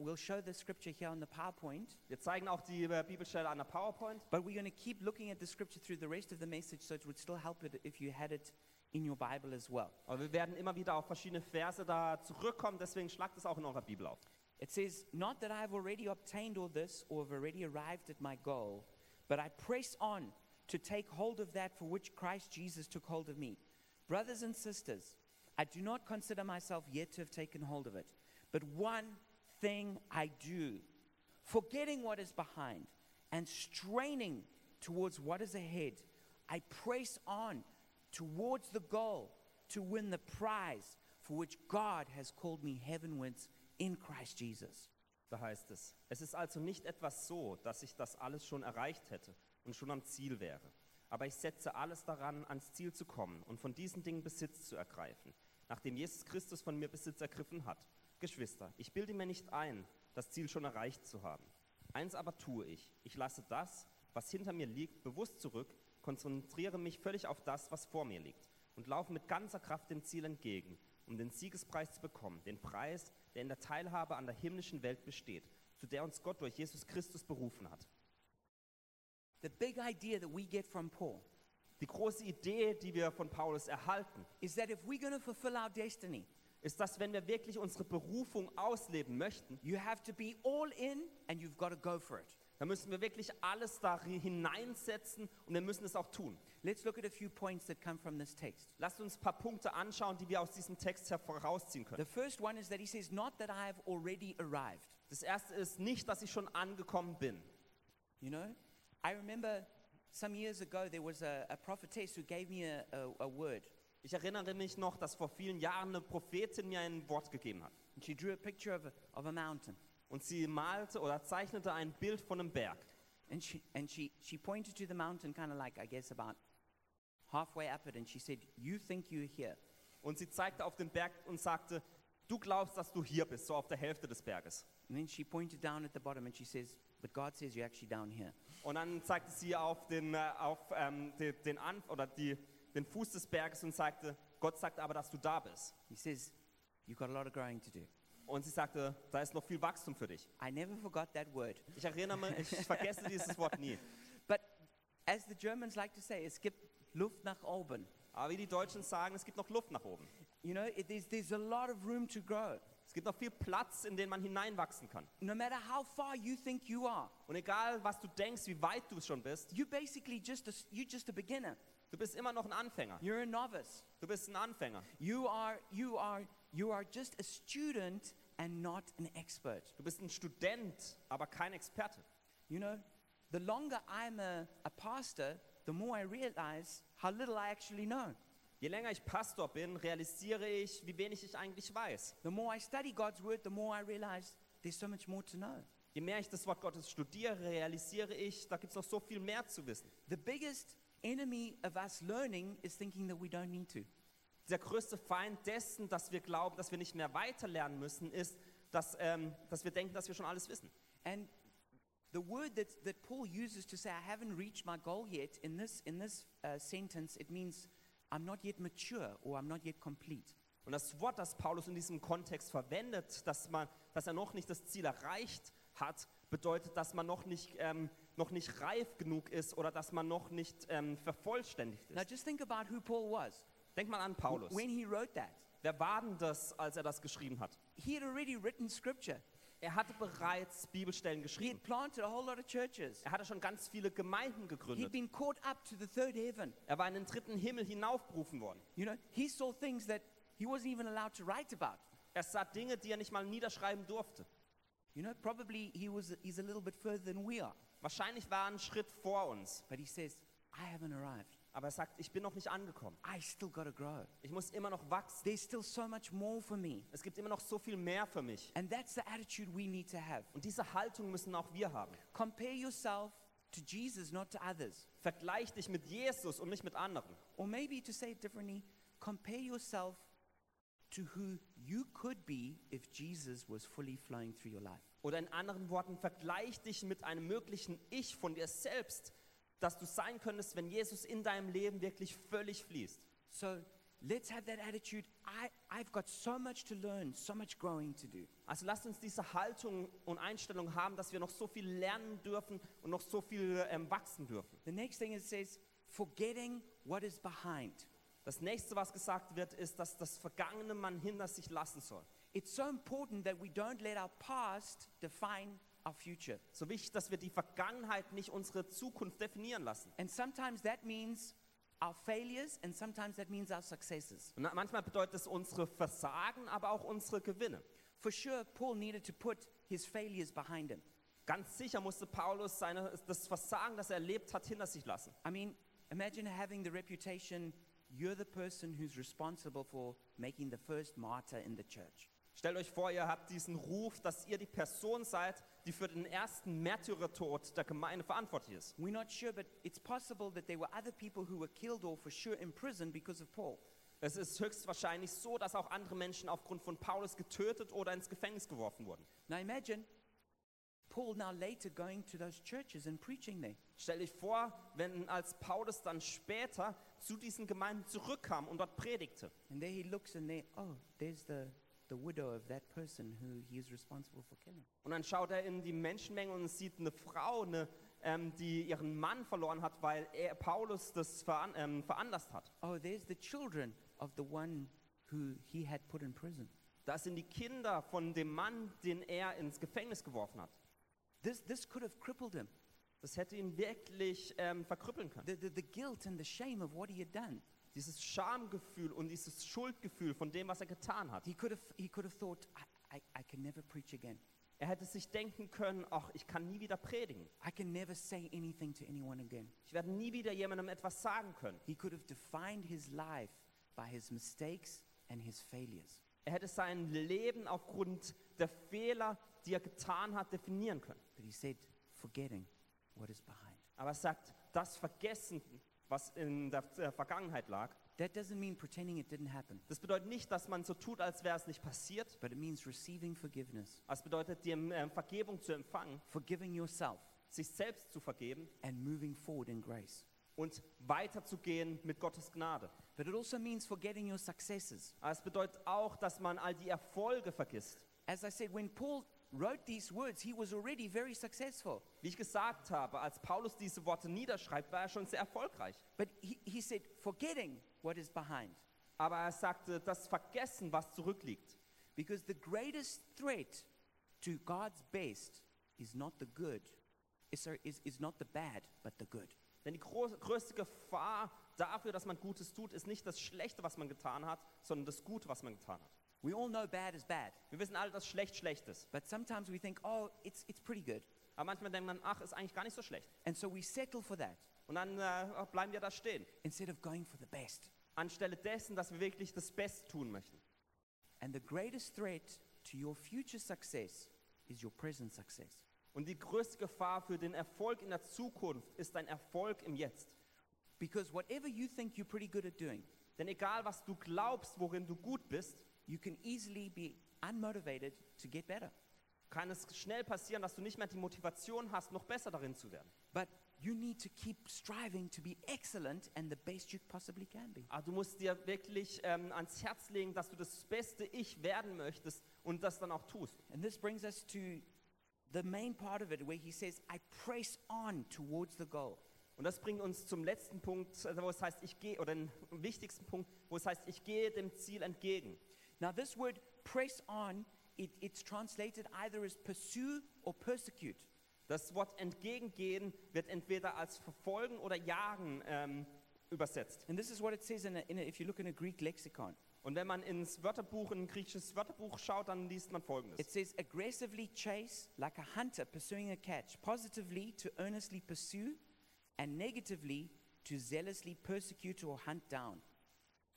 B: we'll show the scripture here on the PowerPoint,
A: Wir zeigen auch die äh, Bibelstelle an der PowerPoint.
B: but we're going to keep looking at the scripture through the rest of the message, so it would still help it if you had it in your Bible as well.
A: Aber wir werden immer wieder auf verschiedene Verse da zurückkommen, deswegen schlagt es auch in eurer Bibel auf.
B: It says, Not that I have already obtained all this or have already arrived at my goal, but I press on to take hold of that for which Christ Jesus took hold of me. Brothers and sisters, I do not consider myself yet to have taken hold of it, but one thing I do, forgetting what is behind and straining towards what is ahead, I press on towards the goal to win the prize for which God has called me heavenwards in Christ Jesus.
A: Da heißt es, es ist also nicht etwas so, dass ich das alles schon erreicht hätte und schon am Ziel wäre. Aber ich setze alles daran, ans Ziel zu kommen und von diesen Dingen Besitz zu ergreifen, nachdem Jesus Christus von mir Besitz ergriffen hat. Geschwister, ich bilde mir nicht ein, das Ziel schon erreicht zu haben. Eins aber tue ich, ich lasse das, was hinter mir liegt, bewusst zurück, konzentriere mich völlig auf das, was vor mir liegt und laufe mit ganzer Kraft dem Ziel entgegen, um den Siegespreis zu bekommen, den Preis, der in der Teilhabe an der himmlischen Welt besteht, zu der uns Gott durch Jesus Christus berufen hat.
B: The big idea that we get from Paul
A: Die große Idee, die wir von Paulus erhalten,
B: is that if we're going to fulfill our destiny,
A: ist, dass wenn wir wirklich unsere Berufung ausleben möchten,
B: you have to be all in and you've got to go for it.
A: dann müssen wir wirklich alles da hineinsetzen und wir müssen es auch tun.
B: Let's look at a few points that come from this text.
A: Lasst uns ein paar Punkte anschauen, die wir aus diesem Text herausziehen können.
B: The first one is that he says, Not that I have already arrived.
A: Das erste ist nicht, dass ich schon angekommen bin.
B: You know, I remember some years ago there was a, a prophetess who gave me a, a, a word.
A: Ich erinnere mich noch, dass vor vielen Jahren eine Prophetin mir ein Wort gegeben hat.
B: And she drew a picture of a, of a mountain.
A: Und sie malte oder zeichnete ein Bild von einem Berg.
B: And she, and she, she pointed to the mountain, kind of like, I guess, about halfway up it, and she said, You think you're here.
A: Und sie zeigte auf den Berg und sagte, du glaubst, dass du hier bist, so auf der Hälfte des Berges.
B: And then she pointed down at the bottom and she says, But God says you're actually down here.
A: Und dann zeigte sie auf den, äh, auf, ähm, den, den, An oder die, den Fuß des Berges und sagte, Gott sagt aber, dass du da bist.
B: He says, You've got a lot of growing to do.
A: Und sie sagte, da ist noch viel Wachstum für dich.
B: I never forgot that word.
A: Ich erinnere mich, ich vergesse dieses Wort nie.
B: But as the Germans like to say, es gibt Luft nach oben.
A: Aber wie die Deutschen sagen, es gibt noch Luft nach oben.
B: You know, it, there's, there's a lot of room to grow.
A: Es gibt noch viel Platz, in den man hineinwachsen kann.
B: No matter how far you think you are,
A: Und egal, was du denkst, wie weit du schon bist,
B: you're basically just a, you're just a beginner.
A: Du bist immer noch ein Anfänger.
B: You're a novice.
A: Du bist ein Anfänger.
B: You are, you are, you are just a student and not an expert.
A: Du bist ein Student, aber kein Experte.
B: You know, the longer I'm a, a pastor, the more I realize how little I actually know.
A: Je länger ich Pastor bin, realisiere ich, wie wenig ich eigentlich weiß.
B: The more I study God's word, the more I realize there's so much more to know.
A: Je mehr ich das Wort Gottes studiere, realisiere ich, da gibt es noch so viel mehr zu wissen.
B: The biggest enemy of us learning is thinking that we don't need to.
A: Der größte Feind dessen, dass wir glauben, dass wir nicht mehr weiterlernen müssen, ist, dass, ähm, dass wir denken, dass wir schon alles wissen.
B: And the word that, that Paul uses to say, I haven't reached my goal yet, in this, in this uh, sentence, it means I'm not yet mature or I'm not yet complete.
A: Und das Wort, das Paulus in diesem Kontext verwendet, dass, man, dass er noch nicht das Ziel erreicht hat, bedeutet, dass man noch nicht, ähm, noch nicht reif genug ist oder dass man noch nicht ähm, vervollständigt
B: Now
A: ist.
B: just think about who Paul was.
A: Denk mal an Paulus.
B: When he wrote that,
A: Wer war denn das, als er das geschrieben hat?
B: he had already written scripture.
A: Er hatte bereits Bibelstellen
B: He
A: geschrieben.
B: had planted a whole lot of churches.
A: Er hatte schon ganz viele Gemeinden
B: He'd
A: gegründet.
B: been caught up to the third heaven.
A: Er war in den dritten Himmel hinaufberufen worden.
B: You know, he saw things that he wasn't even allowed to write about.
A: Er sah Dinge, die er nicht mal niederschreiben durfte.
B: You know, probably he was he's a little bit further than we are.
A: Wahrscheinlich war einen Schritt vor uns.
B: But he says, I haven't arrived.
A: Aber er sagt, ich bin noch nicht angekommen.
B: I still got to grow.
A: Ich muss immer noch wachsen.
B: There's still so much more for me.
A: Es gibt immer noch so viel mehr für mich.
B: And that's the attitude we need to have.
A: Und diese Haltung müssen auch wir haben.
B: Compare yourself to Jesus, not to others.
A: Vergleich dich mit Jesus und nicht mit anderen.
B: Or maybe to say it differently, compare yourself to who you could be if Jesus was fully flowing through your life.
A: Oder in anderen Worten, vergleich dich mit einem möglichen Ich von dir selbst, das du sein könntest, wenn Jesus in deinem Leben wirklich völlig fließt.
B: So let's have that attitude. I, I've got so much to learn, so much growing to do.
A: Also lasst uns diese Haltung und Einstellung haben, dass wir noch so viel lernen dürfen und noch so viel ähm, wachsen dürfen.
B: The next thing it says, forgetting what is behind.
A: Das nächste, was gesagt wird, ist, dass das Vergangene man hinter sich lassen soll.
B: It's so important that we don't let our past define our future.
A: So wichtig, dass wir die Vergangenheit nicht unsere Zukunft definieren lassen.
B: And sometimes that means our failures, and sometimes that means our successes.
A: Und manchmal bedeutet es unsere Versagen, aber auch unsere Gewinne.
B: For sure, Paul needed to put his failures behind him.
A: Ganz sicher musste Paulus seine, das Versagen, das er erlebt hat, hinter sich lassen.
B: I mean, imagine having the reputation you're the person who's responsible for making the first martyr in the church.
A: Stellt euch vor, ihr habt diesen Ruf, dass ihr die Person seid, die für den ersten Märtyrertod der Gemeinde verantwortlich ist.
B: We're not sure, but it's possible that there were other people who were killed or for sure imprisoned because of Paul.
A: Es ist höchstwahrscheinlich so, dass auch andere Menschen aufgrund von Paulus getötet oder ins Gefängnis geworfen wurden.
B: Now imagine Paul now later going to those churches and preaching there.
A: Stell dich vor, wenn als Paulus dann später zu diesen Gemeinden zurückkam und dort predigte.
B: And there he looks and there, oh, there's the, the widow of that person who he is responsible for killing.
A: Und dann schaut er in die Menschenmenge und sieht eine Frau, eine, ähm, die ihren Mann verloren hat, weil er, Paulus das veran ähm, veranlasst hat.
B: Oh, there's the children of the one who he had put in prison.
A: Das sind die Kinder von dem Mann, den er ins Gefängnis geworfen hat.
B: This, this could have crippled him.
A: Das hätte ihn wirklich ähm, verkrüppeln können.
B: The, the, the guilt and the shame of what he had done.
A: Dieses Schamgefühl und dieses Schuldgefühl von dem, was er getan hat.
B: He could have, he could have thought, I, I, I can never preach again.
A: Er hätte sich denken können, ach, ich kann nie wieder predigen.
B: I can never say anything to anyone again.
A: Ich werde nie wieder jemandem etwas sagen können.
B: He could have defined his life by his mistakes and his failures.
A: Er hätte sein Leben aufgrund der Fehler, die er getan hat, definieren können.
B: But he said, forgetting what is behind.
A: Aber er sagt, das Vergessen, was in der äh, Vergangenheit lag,
B: That doesn't mean pretending it didn't happen,
A: Das bedeutet nicht, dass man so tut, als wäre es nicht passiert.
B: but it means receiving forgiveness,
A: Es bedeutet, dir ähm, Vergebung zu empfangen,
B: forgiving yourself,
A: sich selbst zu vergeben
B: and moving forward in grace.
A: und weiterzugehen mit Gottes Gnade.
B: But it also means forgetting your successes.
A: Es bedeutet auch, dass man all die Erfolge vergisst.
B: As I said, when Paul wrote these words, he was already very successful.
A: Wie ich gesagt habe, als Paulus diese Worte niederschreibt, war er schon sehr erfolgreich.
B: But he, he said, forgetting what is behind.
A: Aber er sagte, das Vergessen, was zurückliegt.
B: Because the greatest threat to God's best is not the good, is, sorry, is, is not the bad, but the good.
A: Denn die groß, größte Gefahr dafür, dass man Gutes tut, ist nicht das Schlechte, was man getan hat, sondern das Gute, was man getan hat.
B: We all know bad is bad,
A: Wir wissen alle, dass schlecht schlecht ist.
B: but sometimes we think, oh, it's, it's pretty good.
A: Aber manchmal denkt man, ach, ist eigentlich gar nicht so schlecht.
B: And so we settle for that
A: Und dann äh, bleiben wir da stehen.
B: instead of going for the best.
A: Anstelle dessen, dass wir wirklich das Beste tun möchten.
B: And the greatest threat to your future success is your present success.
A: Und die größte Gefahr für den Erfolg in der Zukunft ist dein Erfolg im Jetzt.
B: Because whatever you think you're pretty good at doing,
A: Denn egal, was du glaubst, worin du gut bist,
B: you can easily be unmotivated to get better.
A: kann es schnell passieren, dass du nicht mehr die Motivation hast, noch besser darin zu werden.
B: But you need to keep striving to be excellent and the best you possibly can be.
A: Aber du musst dir wirklich ähm, ans Herz legen, dass du das beste Ich werden möchtest und das dann auch tust.
B: And this brings us to the main part of it where he says, I press on towards the goal.
A: Und das bringt uns zum letzten Punkt, äh, wo es heißt, ich gehe, oder den wichtigsten Punkt, wo es heißt, ich gehe dem Ziel entgegen.
B: Now, this word press on, it, it's translated either as pursue or persecute.
A: Das Wort entgegengehen wird entweder als verfolgen oder jagen ähm, übersetzt.
B: And this is what it says in a, in a, if you look in a Greek lexicon.
A: Und wenn man ins Wörterbuch, in ein griechisches Wörterbuch schaut, dann liest man folgendes.
B: It says aggressively chase like a hunter pursuing a catch, positively to earnestly pursue, and negatively to zealously persecute or hunt down.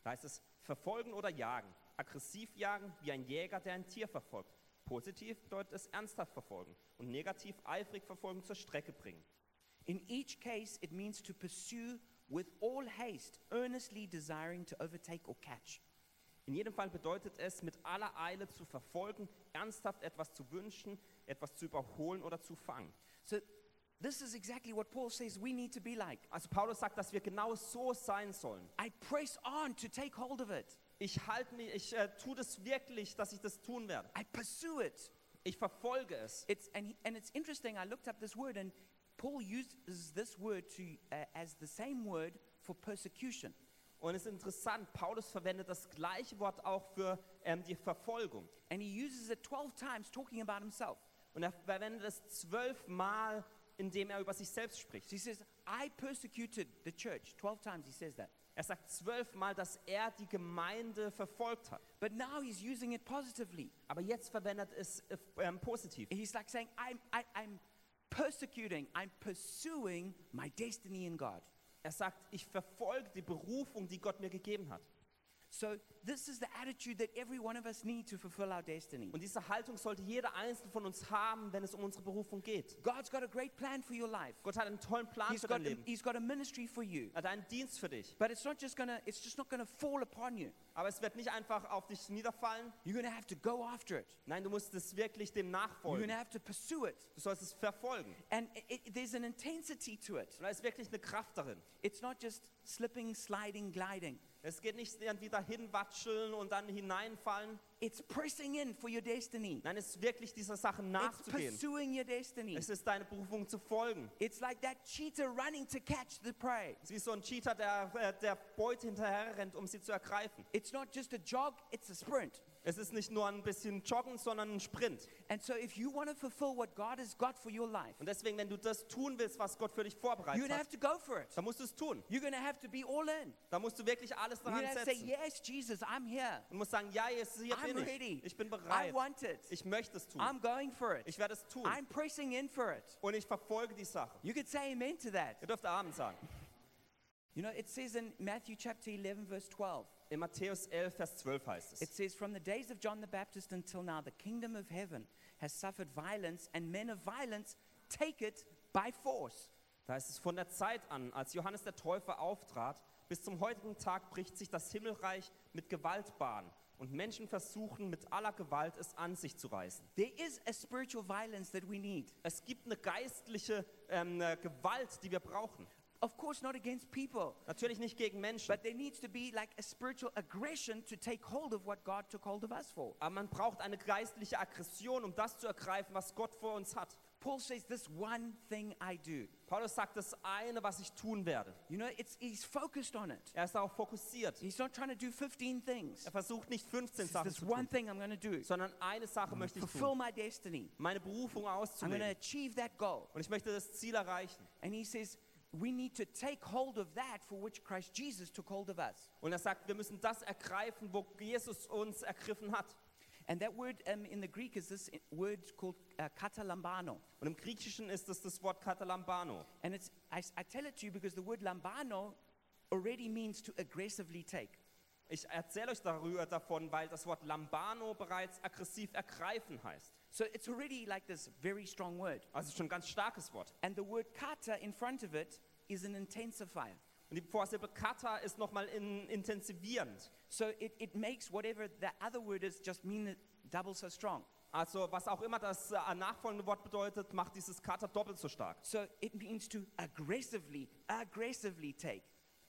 A: Da heißt es verfolgen oder jagen. Aggressiv jagen, wie ein Jäger, der ein Tier verfolgt. Positiv bedeutet es ernsthaft verfolgen. Und negativ eifrig verfolgen zur Strecke bringen.
B: In each case, it means to pursue with all haste, earnestly desiring to overtake or catch.
A: In jedem Fall bedeutet es, mit aller Eile zu verfolgen, ernsthaft etwas zu wünschen, etwas zu überholen oder zu fangen.
B: So, this is exactly what Paul says we need to be like.
A: Also Paulus sagt, dass wir genau so sein sollen.
B: I press on to take hold of it,
A: Ich halte mich, ich äh, tue das wirklich, dass ich das tun werde.
B: I pursue it.
A: Ich verfolge es.
B: It's, and, he, and it's interesting, I looked up this word, and Paul uses this word to, uh, as the same word for persecution.
A: Und es ist interessant, Paulus verwendet das gleiche Wort auch für ähm, die Verfolgung.
B: And he uses it 12 times talking about himself.
A: Und er verwendet es zwölfmal, indem er über sich selbst spricht.
B: So he says, I persecuted the church. 12 times he says that.
A: Er sagt zwölfmal, dass er die Gemeinde verfolgt hat.
B: But now he's using it positively.
A: Aber jetzt verwendet es äh, ähm, positiv.
B: He's like saying, I'm, I, I'm persecuting, I'm pursuing my destiny in God.
A: Er sagt, ich verfolge die Berufung, die Gott mir gegeben hat.
B: So this is the attitude that every one of us need to fulfill our destiny.
A: Und diese Haltung sollte jeder einzelne von uns haben, wenn es um unsere Berufung geht.
B: God's got a great plan for your life.
A: Gott hat einen tollen Plan
B: He's
A: für
B: got,
A: dein
B: a,
A: Leben.
B: he's got a ministry for you.
A: Er hat einen Dienst für dich.
B: But it's not just gonna, it's just not gonna fall upon you.
A: Aber es wird nicht einfach auf dich niederfallen.
B: You're gonna have to go after it.
A: Nein, du musst es wirklich dem
B: You're
A: nachfolgen.
B: gonna have to pursue it.
A: Du sollst es verfolgen.
B: And it, it- there's an intensity to it.
A: Und da ist wirklich eine Kraft darin.
B: It's not just slipping, sliding, gliding.
A: Es geht nicht irgendwie dahin watscheln und dann hineinfallen.
B: It's pressing in for your destiny.
A: Nein, es ist wirklich dieser Sache
B: It's
A: nachzugehen.
B: pursuing your destiny.
A: Es ist deine Berufung zu folgen.
B: It's like that cheetah running to catch the prey.
A: Es ist wie so ein Cheater, der äh, der Beute hinterher rennt, um sie zu ergreifen.
B: It's not just a jog, it's a sprint.
A: Es ist nicht nur ein bisschen Joggen, sondern ein Sprint.
B: And so if you want to fulfill what God has got for your life,
A: Und deswegen, wenn du das tun willst, was Gott für dich
B: you're
A: vorbereitet
B: to have
A: hat,
B: to go for it.
A: dann musst du es tun.
B: You're going to have to be all in.
A: Da musst du wirklich alles
B: You're
A: daran
B: to have to say,
A: setzen.
B: Yes, Jesus, I'm here.
A: Und musst sagen, ja, jetzt hier
B: I'm
A: bin
B: ready.
A: ich. Ich bin
B: I
A: bereit.
B: want it.
A: Ich möchte es tun.
B: I'm going for it.
A: Ich werde es tun.
B: I'm pressing in for it.
A: Und ich verfolge die Sache.
B: You could say amen to that.
A: Ihr dürft Amen sagen.
B: You know, it says in Matthew chapter 11, verse 12,
A: In Matthäus 11, Vers 12 heißt
B: it
A: es.
B: says, From the days of John the Baptist until now, the kingdom of heaven has suffered violence, and men of violence take it by force.
A: Da heißt es, von der Zeit an, als Johannes der Täufer auftrat, Bis zum heutigen Tag bricht sich das Himmelreich mit Gewalt Bahn und Menschen versuchen mit aller Gewalt es an sich zu reißen.
B: There is a spiritual violence that we need.
A: Es gibt eine geistliche ähm, äh, Gewalt, die wir brauchen.
B: Of course, not against people,
A: Natürlich nicht gegen Menschen,
B: but there needs to be like a spiritual aggression to take hold of what God took hold of us for.
A: aber man braucht eine geistliche Aggression, um das zu ergreifen, was Gott vor uns hat.
B: Paul says, This one thing I do.
A: Paulus sagt, das eine, was ich tun werde.
B: You know, it's, he's focused on it.
A: Er ist darauf fokussiert.
B: He's not trying to do 15 things.
A: Er versucht nicht 15
B: He says,
A: Sachen
B: This
A: zu
B: one
A: tun,
B: thing I'm going to do.
A: sondern eine Sache möchte ich
B: Fulfill
A: tun.
B: my destiny.
A: Meine Berufung
B: I'm going to
A: auszuleben.
B: achieve that goal.
A: Und ich möchte das Ziel erreichen.
B: And he says, we need to take hold of that for which Christ Jesus took hold of us.
A: Und er sagt, wir müssen das ergreifen, wo Jesus uns ergriffen hat.
B: And that word um, in the Greek is this word called uh, katalambano.
A: Und im Griechischen ist es das Wort Katalambano.
B: And it's, I, I tell it to you because the word lambano already means to aggressively take.
A: Ich erzähle euch darüber davon, weil das Wort Lambano bereits aggressiv ergreifen heißt.
B: So it's already like this very strong word.
A: Also schon ein ganz starkes Wort.
B: And the word kata in front of it is an intensifier.
A: Und die Vorsilbe kata ist nochmal in, intensivierend.
B: So it, it makes whatever the other word is just mean it double so strong.
A: Also was auch immer das äh, nachfolgende Wort bedeutet, macht dieses kata doppelt so stark.
B: So it means to aggressively, aggressively take.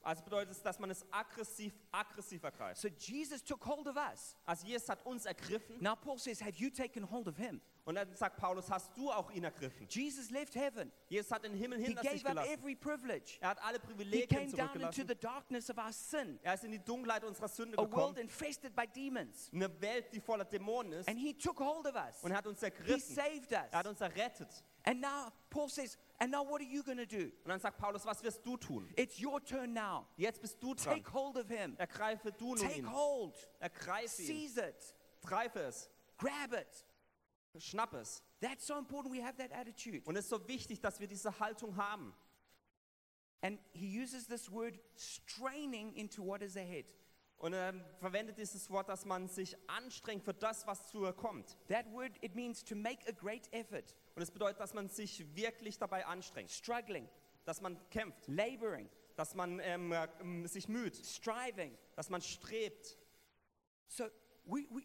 A: Also bedeutet es, dass man es aggressiv, aggressiv ergreift.
B: So Jesus took hold of us.
A: Also Jesus hat uns ergriffen
B: Now Paul says, Have you taken hold of him?
A: und dann sagt Paulus, hast du auch ihn ergriffen?
B: Jesus left heaven.
A: Jesus hat den Himmel
B: He
A: hinter sich
B: gave up
A: gelassen.
B: every privilege.
A: Er hat alle
B: He
A: Privilegien
B: came down into
A: zurückgelassen.
B: the darkness of our sin,
A: Er ist in die Dunkelheit unserer Sünde
B: a world
A: gekommen.
B: infested by demons.
A: Eine Welt, die voller Dämonen ist.
B: And he took hold of us.
A: Und er hat uns
B: He
A: ergriffen.
B: saved
A: Er hat
B: us.
A: uns errettet.
B: And now Paul says, And now what are you going to do?
A: Und dann sagt Paulus, was wirst du tun?
B: It's your turn now.
A: Jetzt bist du dran.
B: Take hold of him.
A: Ergreife du nun
B: Take
A: ihn.
B: hold.
A: Ergreife ihn.
B: Seize it.
A: Greife es.
B: Grab it.
A: Schnapp es.
B: That's so important we have that attitude.
A: Und es ist so wichtig, dass wir diese Haltung haben.
B: And he uses this word straining into what is ahead.
A: Und er verwendet dieses Wort, dass man sich anstrengt für das, was zu kommt.
B: That word, it means to make a great effort,
A: Und es bedeutet, dass man sich wirklich dabei anstrengt.
B: struggling,
A: Dass man kämpft.
B: laboring,
A: Dass man ähm, äh, ähm, sich müht.
B: striving.
A: Dass man strebt.
B: So we, we,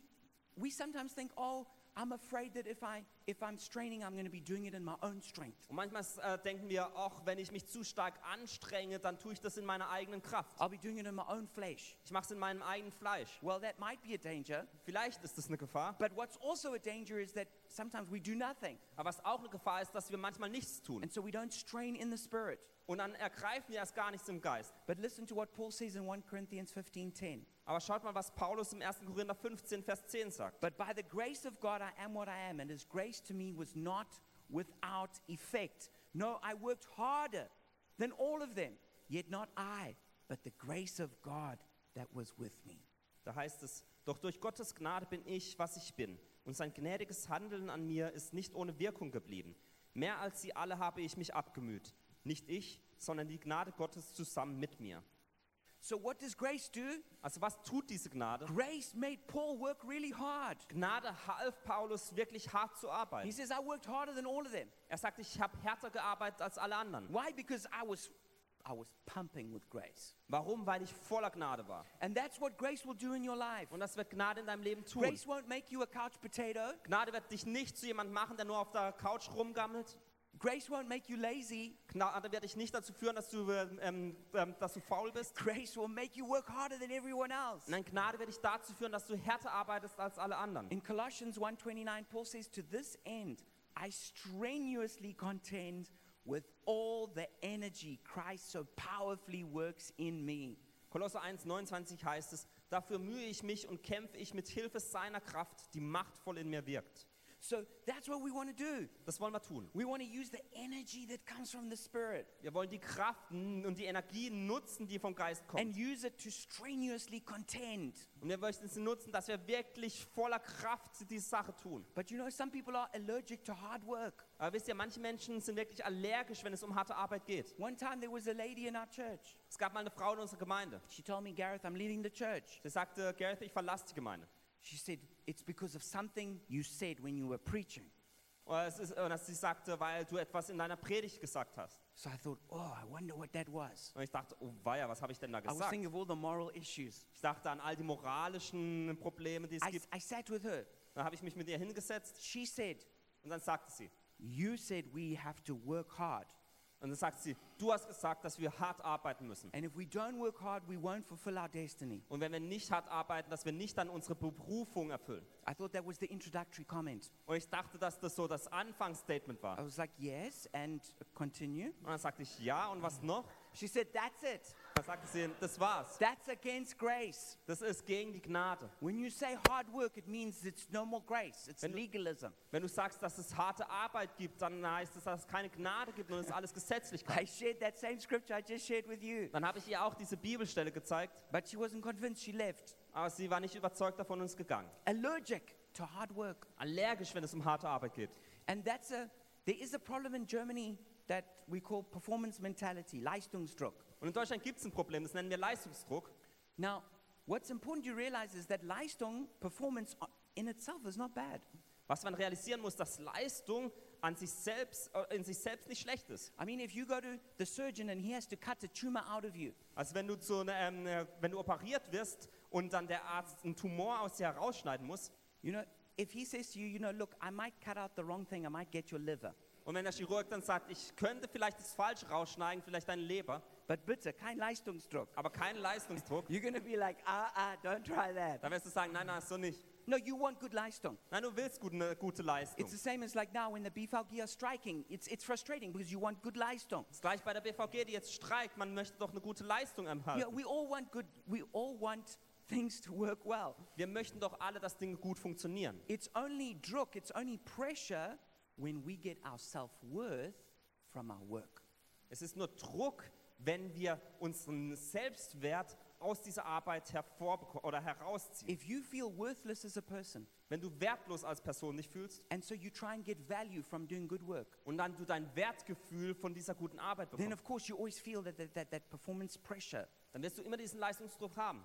B: we sometimes think, oh, I'm afraid that if, I, if I'm straining, I'm going to be doing it in my own strength.
A: Und manchmal äh, denken wir, ach, wenn ich mich zu stark anstrenge, dann tue ich das in meiner eigenen Kraft.
B: I'll be doing it in my own flesh.
A: Ich mache es in meinem eigenen Fleisch.
B: Well, that might be a danger.
A: Vielleicht ist das eine Gefahr.
B: But what's also a danger is that sometimes we do nothing.
A: Aber was auch eine Gefahr ist, dass wir manchmal nichts tun.
B: And so we don't strain in the spirit.
A: Und dann ergreifen wir erst gar nichts im Geist.
B: But listen to what Paul says in 1 Corinthians 15:10.
A: Aber schaut mal, was Paulus im 1. Korinther 15, Vers 10 sagt.
B: But by the grace of God I am what I am, and his grace to me was not without effect. No, I worked harder than all of them, yet not I, but the grace of God that was with me.
A: Da heißt es, doch durch Gottes Gnade bin ich, was ich bin. Und sein gnädiges Handeln an mir ist nicht ohne Wirkung geblieben. Mehr als sie alle habe ich mich abgemüht. Nicht ich, sondern die Gnade Gottes zusammen mit mir.
B: So what does grace do?
A: Also was tut diese Gnade?
B: Grace made Paul work really hard.
A: Gnade half Paulus wirklich hart zu
B: He
A: arbeiten.
B: says, I worked harder than all of them.
A: Er sagt, ich habe härter gearbeitet als alle anderen.
B: Why? Because I was I was pumping with grace.
A: Warum? Weil ich voller Gnade war.
B: And that's what grace will do in your life.
A: Und das wird Gnade in deinem Leben tun.
B: Grace won't make you a couch potato.
A: Gnade wird dich nicht zu jemandem machen, der nur auf der Couch rumgammelt.
B: Grace won't make you lazy.
A: Gnade wird dich nicht dazu führen, dass du, ähm, ähm, dass du faul bist.
B: Grace will make you work harder than everyone else.
A: Nein, Gnade wird dich dazu führen, dass du härter arbeitest als alle anderen.
B: In Colossians 1:29 Paul says to this end I strenuously contend with all the energy Christ so powerfully works in me.
A: Kolosser 1, 29 heißt es, dafür mühe ich mich und kämpfe ich mit Hilfe seiner Kraft, die machtvoll in mir wirkt.
B: So that's what we want to do.
A: Das wollen wir tun.
B: We want to use the energy that comes from the spirit
A: Wir wollen die Kraft und die Energie nutzen, die vom Geist
B: and
A: kommt.
B: use it to strenuously contend.
A: Und wir möchten sie nutzen, dass wir wirklich voller Kraft diese Sache tun.
B: But you know some people are allergic to hard work.
A: Aber wisst ihr, manche Menschen sind wirklich allergisch, wenn es um harte Arbeit geht.
B: One time there was a lady in our church.
A: Es gab mal eine Frau in unserer Gemeinde.
B: She told me, Gareth, I'm leaving the church.
A: Sie sagte, Gareth, ich verlasse die Gemeinde.
B: She said, It's because of something you said when you were preaching.
A: Es ist, und sie sagte, weil du etwas in deiner Predigt gesagt hast.
B: So I thought, oh, I wonder what that was.
A: Und ich dachte, oh weia, was habe ich denn da
B: I was
A: gesagt?
B: thinking of all the moral issues.
A: Ich dachte an all die moralischen Probleme, die es
B: I,
A: gibt.
B: I sat with her.
A: Dann habe ich mich mit ihr hingesetzt
B: She said,
A: und dann sagte sie,
B: You said we have to work hard.
A: Und dann sagt sie, du hast gesagt, dass wir hart arbeiten müssen.
B: And if we don't work hard, we won't fulfill our destiny.
A: Und wenn wir nicht hart arbeiten, dass wir nicht dann unsere Berufung erfüllen.
B: I thought that was the introductory comment.
A: Und ich dachte, dass das so das Anfangsstatement war.
B: I was like, Yes, and continue.
A: Und dann sagte ich, ja, und was noch?
B: She said, That's it.
A: Sagte sie, das war's.
B: That's against grace.
A: Das ist gegen die Gnade.
B: When you say hard work, it means it's no more grace, it's
A: Wenn du-
B: legalism.
A: Wenn du sagst, dass es harte Arbeit gibt, dann heißt es, dass es keine Gnade gibt und es ist alles Gesetzlichkeit.
B: I shared that same scripture I just shared with you.
A: Dann habe ich ihr auch diese Bibelstelle gezeigt,
B: But she wasn't convinced, she left.
A: aber sie war nicht überzeugt davon und ist gegangen.
B: Allergic to hard work.
A: Allergisch, wenn es um harte Arbeit geht.
B: And that's a, there is a problem in Germany that we call performance mentality, Leistungsdruck.
A: Und in Deutschland gibt es ein Problem, das nennen wir Leistungsdruck.
B: Now, what's important to realize is that Leistung, performance in itself is not bad.
A: Was man realisieren muss, dass Leistung an sich selbst, äh, in sich selbst nicht schlecht ist.
B: I mean, if you go to the surgeon and he has to cut a tumor out of you,
A: Also wenn du, zu einer, ähm, äh, wenn du operiert wirst und dann der Arzt einen Tumor aus dir herausschneiden muss
B: you know, if he says to you, you know, look, I might cut out the wrong thing, I might get your liver.
A: Und wenn der Chirurg dann sagt, ich könnte vielleicht das Falsche rausschneiden, vielleicht deine Leber,
B: But bitte, kein Leistungsdruck.
A: aber keinen Leistungsdruck,
B: You're to be like, ah, ah, don't try that.
A: dann wirst du sagen, nein, nein, so nicht.
B: No, you want good Leistung.
A: Nein, du willst gut, eine gute Leistung.
B: It's the same as like now when the BVG are striking. It's, it's frustrating because you want good Leistung.
A: Das ist gleich bei der BVG, die jetzt streikt, man möchte doch eine gute Leistung
B: Yeah,
A: erhalten.
B: we all want good, we all want things to work well.
A: Wir möchten doch alle, dass Dinge gut funktionieren.
B: It's only druck, it's only pressure when we get our self worth from our work.
A: Es ist nur Druck, wenn wir unseren Selbstwert aus dieser Arbeit hervorbeko- oder herausziehen.
B: If you feel worthless as a person,
A: Wenn du wertlos als Person dich fühlst
B: and so you try and get value from doing good work,
A: und dann du dein Wertgefühl von dieser guten Arbeit
B: then
A: bekommst,
B: of course you always feel that, that, that, that performance pressure.
A: dann wirst du immer diesen Leistungsdruck haben.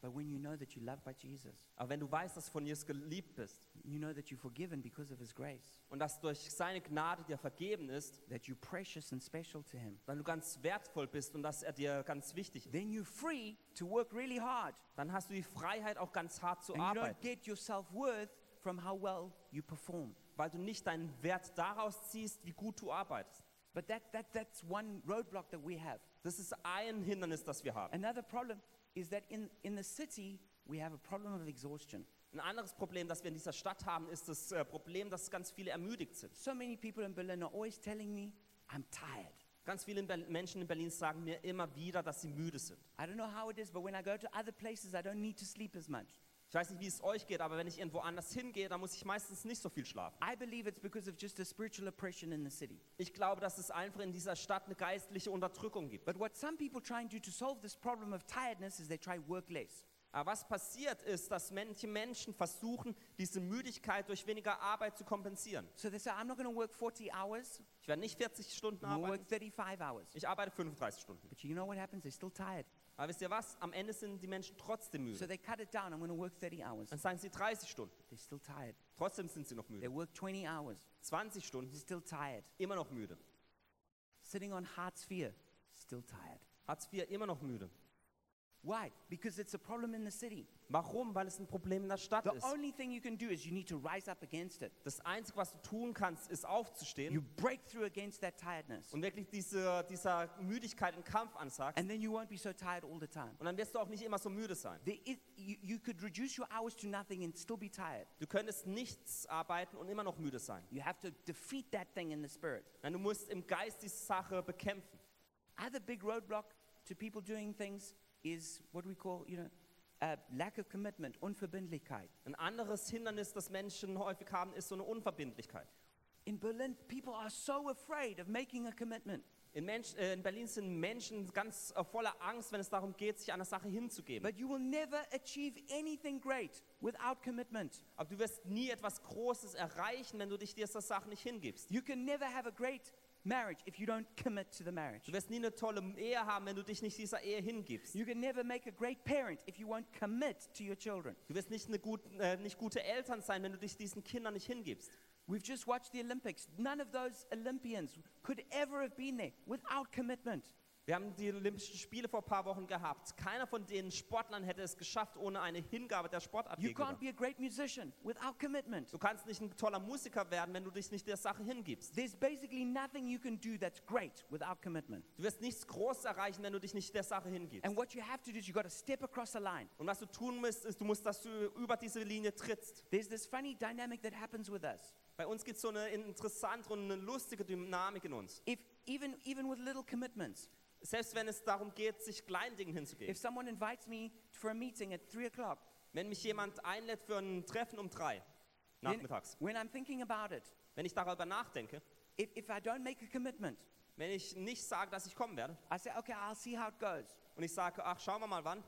B: But when you know that you're loved by Jesus,
A: Aber wenn du weißt, dass du von Jesus geliebt bist
B: you know that you're forgiven because of his grace,
A: und dass durch seine Gnade dir vergeben ist,
B: that you're precious and special to him,
A: dann du ganz wertvoll bist und dass er dir ganz wichtig ist,
B: then you're free to work really hard.
A: dann hast du die Freiheit, auch ganz hart zu
B: And you don't
A: arbeiten,
B: get your worth from how well you perform.
A: weil du nicht deinen Wert daraus ziehst, wie gut du arbeitest.
B: But that, that, that's one roadblock that we have.
A: Das ist ein Hindernis, das wir haben.
B: Another problem is that in, in the city, we have a problem of exhaustion.
A: Ein anderes Problem, das wir in dieser Stadt haben, ist das äh, Problem, dass ganz viele ermüdigt sind.
B: So many people in Berlin are always telling me, I'm tired.
A: Ganz viele Menschen in Berlin sagen mir immer wieder, dass sie müde sind.
B: I don't know how it is, but when I go to other places, I don't need to sleep as much.
A: Ich weiß nicht, wie es euch geht, aber wenn ich irgendwo anders hingehe, dann muss ich meistens nicht so viel schlafen.
B: I believe it's because of just a spiritual oppression in the city.
A: Ich glaube, dass es einfach in dieser Stadt eine geistliche Unterdrückung gibt.
B: But what some people try and do to solve this problem of tiredness is they try work less.
A: Aber was passiert ist, dass manche Menschen versuchen, diese Müdigkeit durch weniger Arbeit zu kompensieren.
B: So they say, I'm not going to work 40 hours,
A: Ich werde nicht 40 Stunden
B: I'm to work
A: arbeiten,
B: 35 hours.
A: ich arbeite 35 Stunden.
B: But you know what happens? They're still tired.
A: Aber wisst ihr was? Am Ende sind die Menschen trotzdem
B: So
A: müde.
B: they cut it down. I'm going to work 30 hours.
A: Dann sagen sie 30 Stunden.
B: They're still tired.
A: Trotzdem sind sie noch
B: They
A: müde.
B: work 20 hours.
A: 20 Stunden,
B: Still tired.
A: immer noch müde.
B: Sitting on Hartz IV. Still tired.
A: Hartz IV, immer noch müde.
B: Why? Because it's a problem in the city.
A: Warum? Weil es ein Problem in der Stadt
B: The
A: ist.
B: only thing you can do is you need to rise up against it.
A: Das Einzige, was du tun kannst, ist aufzustehen
B: You break through against that tiredness.
A: und wirklich diese, dieser Müdigkeit einen Kampf ansagst.
B: And then you won't be so tired all the time.
A: Und dann wirst du auch nicht immer so müde sein.
B: There is, you, you could reduce your hours to nothing and still be tired.
A: Du könntest nichts arbeiten und immer noch müde sein.
B: You have to defeat that thing in the spirit.
A: Nein, du musst im Geist diese Sache bekämpfen.
B: Other big roadblock to people doing things is what we call, you know, uh, lack of commitment, Unverbindlichkeit.
A: Ein anderes Hindernis, das Menschen häufig haben, ist so eine Unverbindlichkeit.
B: In Berlin, people are so afraid of making a commitment.
A: In, Mensch, äh, in Berlin sind Menschen ganz äh, voller Angst, wenn es darum geht, sich einer Sache hinzugeben.
B: But you will never achieve anything great without commitment.
A: Aber du wirst nie etwas Großes erreichen, wenn du dich dieser Sache nicht hingibst.
B: You can never have a great marriage if you don't commit to the marriage.
A: Du wirst nie eine tolle Ehe haben, wenn du dich nicht dieser Ehe hingibst.
B: You can never make a great parent if you won't commit to your children.
A: Du wirst nicht, eine gut, äh, nicht gute Eltern sein, wenn du dich diesen Kindern nicht hingibst.
B: We've just watched the Olympics. None of those Olympians could ever have been there without commitment.
A: Wir haben die Olympischen Spiele vor ein paar Wochen gehabt. Keiner von den Sportlern hätte es geschafft ohne eine Hingabe der Sportart
B: You can't be a great musician without commitment.
A: Du kannst nicht ein toller Musiker werden, wenn du dich nicht der Sache hingibst.
B: There's basically nothing you can do that's great without commitment.
A: Du wirst nichts Großes erreichen, wenn du dich nicht der Sache hingibst.
B: And what you have to do is you got to step across the line.
A: Und was du tun musst, ist, du musst, dass du über diese Linie trittst.
B: There's this funny dynamic that happens with us.
A: Bei uns gibt es so eine interessante und eine lustige Dynamik in uns.
B: If even even with little commitments,
A: Selbst wenn es darum geht, sich kleinen Dingen hinzugeben.
B: if someone invites me for a meeting at three o'clock,
A: Wenn mich jemand einlädt für ein Treffen um drei nachmittags,
B: when I'm thinking about it,
A: wenn ich darüber nachdenke,
B: if, if I don't make a commitment,
A: wenn ich nicht sage, dass ich kommen werde,
B: I say, okay, I'll see how it goes.
A: und ich sage, ach, schauen wir mal wann,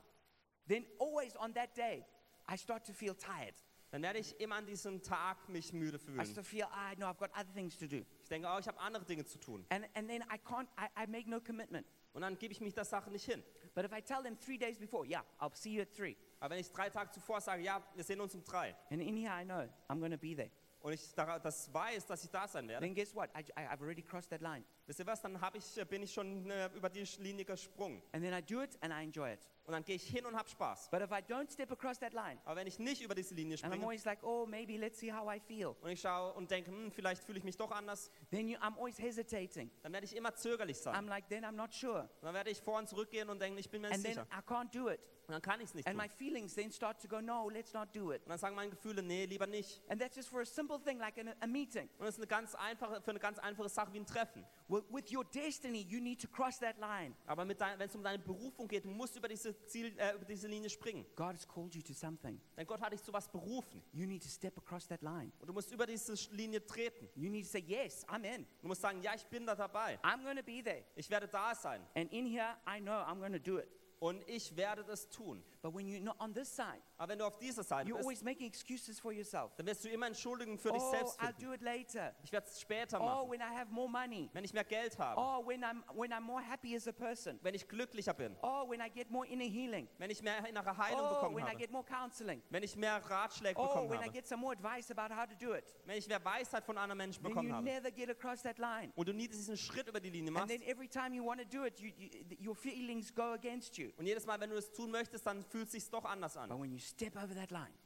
B: Then always on that day, I start to feel tired.
A: dann werde ich immer an diesem Tag mich müde
B: I
A: fühlen.
B: start to feel, I know I've got other things to do.
A: Ich denke, oh, ich habe andere Dinge zu tun.
B: And, and then I can't, I, I make no commitment.
A: Und dann gebe ich mich der Sache nicht hin.
B: But if I tell them three days before, yeah, I'll see you at three.
A: Aber wenn ich drei Tage zuvor sage, ja, wir sehen uns um drei,
B: And in here I know I'm going to be there.
A: und ich da- das weiß, dass ich da sein werde,
B: Then guess what? I, I've already crossed that line.
A: Wisst ihr was, dann ich, äh, bin ich schon äh, über die Linie gesprungen.
B: And then I do it and I enjoy it.
A: Und dann gehe ich hin und habe Spaß.
B: But if I don't step across that line,
A: Aber wenn ich nicht über diese Linie
B: and I'm
A: springe
B: always like, oh, maybe let's see how I feel,
A: und ich schaue und denke, hm, vielleicht fühle ich mich doch anders,
B: then you, I'm always hesitating.
A: dann werde ich immer zögerlich sein.
B: I'm like, then I'm not sure.
A: Und dann werde ich vor und zurück gehen und denken, ich bin mir nicht
B: And then
A: sicher.
B: I can't do it.
A: Und dann kann ich es nicht
B: And
A: tun.
B: my feelings then start to go, no, let's not do it.
A: Und dann sagen meine Gefühle, nee, lieber nicht.
B: And that's just for a simple thing like an, a meeting.
A: Und das ist eine ganz einfache, für eine ganz einfache Sache wie ein Treffen.
B: With, your destiny, you need to cross that line.
A: Aber wenn es um deine Berufung geht, du musst über diese, Ziel, äh, über diese Linie springen.
B: God has called you to something.
A: Denn Gott hat dich zu was berufen.
B: You need to step across that line.
A: Und du musst über diese Linie treten.
B: You need to say, yes, I'm in.
A: Du musst sagen, ja, ich bin da dabei.
B: I'm to be there.
A: Ich werde da sein.
B: And in here, I know I'm to do it.
A: Und ich werde das tun.
B: But when you're not on this side,
A: Aber wenn du auf dieser Seite
B: you're
A: bist,
B: always making excuses for yourself.
A: dann wirst du immer Entschuldigungen für dich
B: Oh,
A: selbst
B: I'll
A: finden.
B: do it later.
A: Ich werde es später
B: Oh,
A: machen,
B: when I have more money.
A: wenn ich mehr Geld habe,
B: Oh, when I'm, when I'm more happy as a person.
A: wenn ich glücklicher bin,
B: Oh, when I get more inner healing.
A: wenn ich mehr innere Heilung
B: Oh,
A: bekommen
B: when I
A: habe,
B: get more counseling.
A: wenn ich mehr Ratschläge
B: Oh,
A: bekommen
B: when I
A: habe,
B: get some more advice about how to do it.
A: wenn ich mehr Weisheit von anderen Menschen
B: Then
A: bekommen
B: you
A: habe
B: never get across that line.
A: und du nie diesen Schritt über die Linie
B: And
A: machst
B: then every time you want to do it, you, you, your feelings go against you.
A: und jedes Mal, wenn du es tun möchtest, dann fühlt es sich doch anders an.
B: you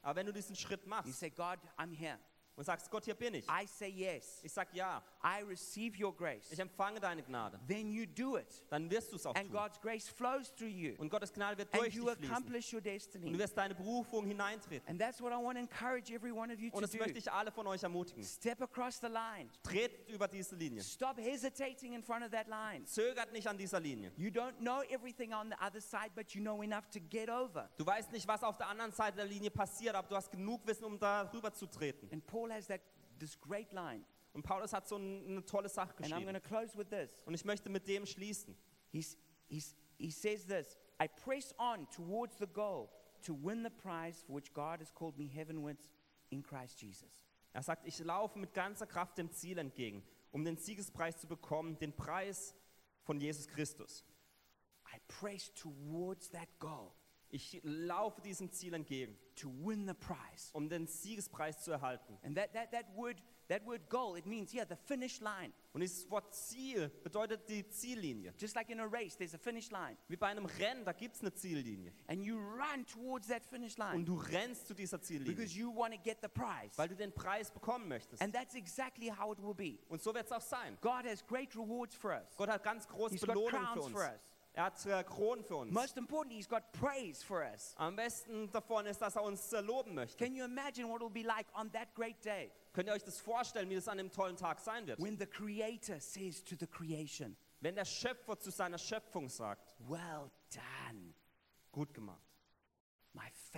A: Aber wenn du diesen Schritt
B: you
A: machst
B: say, God, I'm here.
A: Und sagst, Gott, hier bin ich,
B: I say yes.
A: ich sag ja,
B: I receive your grace.
A: ich empfange deine Gnade,
B: Then you do it.
A: dann wirst du es auch
B: And
A: tun.
B: God's grace flows through you.
A: Und Gottes Gnade wird
B: And
A: durch
B: you
A: dich fließen.
B: accomplish your
A: Und du
B: destiny.
A: wirst deine Berufung hineintreten.
B: And that's what I want to encourage every one of you
A: Und
B: to
A: das möchte
B: do.
A: ich alle von euch ermutigen.
B: Step across the line.
A: Tretet über diese Linie.
B: Stop hesitating in front of that line.
A: Zögert nicht an dieser Linie.
B: You don't know everything on the other side, but you know enough to get over.
A: Du weißt nicht, was auf der anderen Seite der Linie passiert, aber du hast genug Wissen, um da rüber zu treten.
B: And Paul has that this great line.
A: Und Paulus hat so ein- eine tolle Sache
B: And I'm going
A: geschrieben.
B: to close with this.
A: Und ich möchte mit dem schließen.
B: He's, he's, he says this I press on towards the goal to win the prize for which God has called me heavenwards in Christ Jesus.
A: Er sagt, ich laufe mit ganzer Kraft dem Ziel entgegen, um den Siegespreis zu bekommen, den Preis von Jesus Christus.
B: I press towards that goal
A: Ich laufe diesem Ziel entgegen,
B: to win the prize.
A: um den Siegespreis zu erhalten.
B: And that, that, that, word, that word goal, it means, yeah, the finish line.
A: Und dieses Wort Ziel bedeutet die Ziellinie.
B: Just like in a race, there's a finish line.
A: Wie bei einem Rennen, da gibt es eine Ziellinie.
B: And you run towards that finish line
A: Und du rennst zu dieser Ziellinie,
B: because you want to get the prize.
A: weil du den Preis bekommen möchtest.
B: And that's exactly how it will be.
A: Und so wird es auch sein.
B: God has great rewards for us.
A: Gott hat ganz große
B: He's
A: Belohnungen für uns.
B: for us.
A: Er hat Kronen für uns.
B: Most importantly, He's got praise for us.
A: Am besten davon ist, dass er uns äh, loben möchte.
B: Can you imagine what it will be like on that great day
A: Könnt ihr euch das vorstellen, wie das an dem tollen Tag sein wird?
B: when the Creator says to the creation,
A: Wenn der Schöpfer zu seiner Schöpfung sagt,
B: Well done,
A: gut gemacht.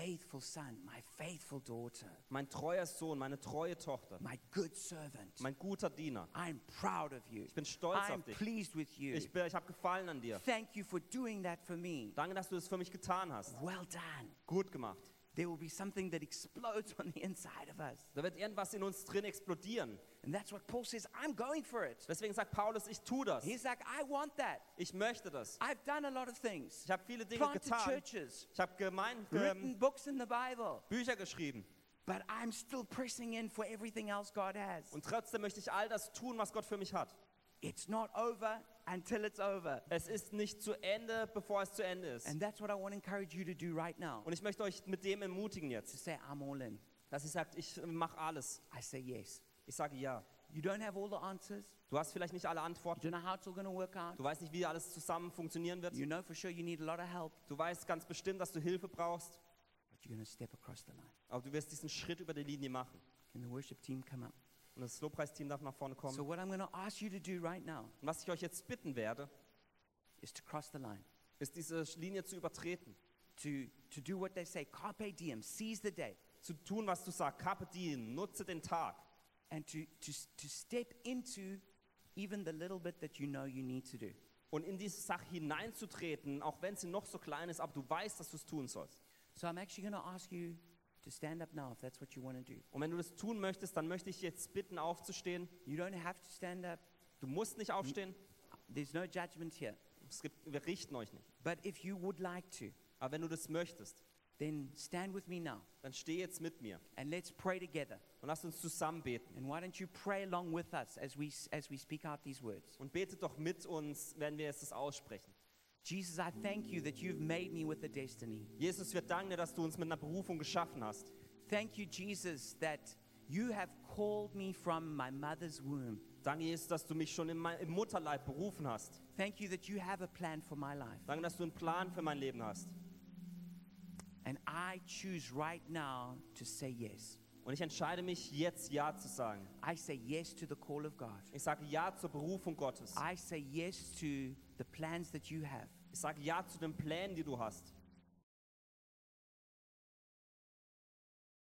B: Faithful son, my faithful daughter,
A: Mein treuer Sohn, meine treue Tochter,
B: my good servant.
A: mein guter Diener.
B: I'm proud of you.
A: Ich bin stolz
B: I'm
A: auf dich.
B: pleased with you.
A: Ich, bin- ich habe Gefallen an dir.
B: Thank you for doing that for me.
A: Danke, dass du das für mich getan hast.
B: Well done.
A: Gut gemacht.
B: There will be something that explodes on the inside of us.
A: Da wird irgendwas in uns drin explodieren.
B: And that's what Paul says, I'm going for it.
A: Deswegen sagt Paulus, ich tue das.
B: He's like, I want that.
A: Ich möchte das.
B: I've done a lot of things.
A: Ich habe viele Dinge
B: Planted
A: getan.
B: churches,
A: Ich habe gemein,
B: written
A: ähm,
B: books in the Bible.
A: Bücher geschrieben.
B: but I'm still pressing in for everything else God has.
A: Und trotzdem möchte ich all das tun, was Gott für mich hat.
B: It's not over until it's over.
A: Es ist nicht zu Ende, bevor es zu Ende ist.
B: And that's what I want to encourage you to do right now.
A: Und ich möchte euch mit dem ermutigen
B: To
A: jetzt,
B: say, I'm all in.
A: dass ihr sagt, ich mache alles.
B: I say yes.
A: Ich sage ja.
B: You don't have all the answers.
A: Du hast vielleicht nicht alle
B: You
A: Antworten.
B: don't know how it's all to work out.
A: Du weißt nicht, wie alles zusammen funktionieren wird.
B: You know for sure you need a lot of help,
A: Du weißt ganz bestimmt, dass du Hilfe brauchst.
B: but you're to step across the line.
A: Aber du wirst diesen Schritt über die Linie machen.
B: Can the worship team come up?
A: Und das Lobpreisteam darf nach vorne kommen.
B: So, what I'm going to ask you to do right now
A: Und was ich euch jetzt bitten werde,
B: is to cross the line,
A: ist diese Linie zu übertreten.
B: to, to do what they say carpe diem, seize the day,
A: Zu tun, was du sagst. Carpe diem, nutze den Tag.
B: and to, to, to step into even the little bit that you know you need to do.
A: Und in diese Sache hineinzutreten, auch wenn sie noch so klein ist, aber du weißt, dass du es tun sollst.
B: So, I'm actually going to ask you to stand up now if that's what you want to do.
A: Und wenn du das tun möchtest, dann möchte ich jetzt bitten, aufzustehen.
B: You don't have to stand up,
A: Du musst nicht aufstehen.
B: there's no judgment here.
A: Es gibt, wir richten euch nicht.
B: But if you would like to,
A: Aber wenn du das möchtest,
B: then stand with me now
A: dann steh jetzt mit mir
B: and let's pray together.
A: und lass uns zusammen beten.
B: And why don't you pray along with us as we, as we speak out these words?
A: Und betet doch mit uns, wenn wir jetzt das aussprechen.
B: Jesus, I thank you that you've made me with a destiny.
A: Jesus, wir danken dir, dass du uns mit einer Berufung geschaffen hast.
B: Thank you, Jesus, that you have called me from my mother's womb.
A: Danke, Jesus, dass du mich schon im Me- im Mutterleib berufen hast.
B: Thank you that you have a plan for my life.
A: Danke, dass du einen Plan für mein Leben hast.
B: And I choose right now to say yes.
A: Und ich entscheide mich jetzt Ja zu sagen.
B: I say yes to the call of God.
A: Ich sage Ja zur Berufung Gottes.
B: I say yes to the plans that you have.
A: Ich sage Ja zu den Plänen, die du hast.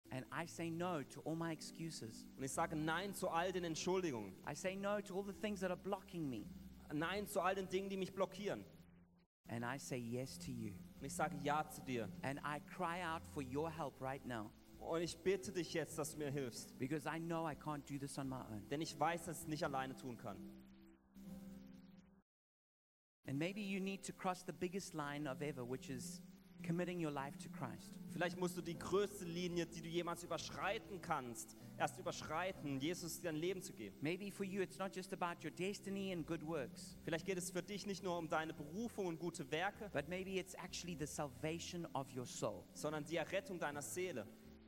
B: And I say no to all my excuses.
A: Und ich sage Nein zu all den Entschuldigungen.
B: I say no to all the things that are blocking me.
A: Nein zu all den Dingen, die mich blockieren.
B: And I say yes to you.
A: Und ich sage Ja zu dir.
B: And I cry out for your help right now
A: Und ich bitte dich jetzt, dass du mir hilfst.
B: because I know I can't do this on my own.
A: Denn ich weiß, dass ich es nicht alleine tun kann.
B: And maybe you need to cross the biggest line of ever, which is committing your life to Christ.
A: Vielleicht musst du die größte Linie, die du jemals überschreiten kannst, erst überschreiten, Jesus dein Leben zu geben.
B: Maybe for you, it's not just about your destiny and good works,
A: Vielleicht geht es für dich nicht nur um deine Berufung und gute Werke,
B: but maybe it's actually the salvation of your soul.
A: sondern die Errettung deiner Seele.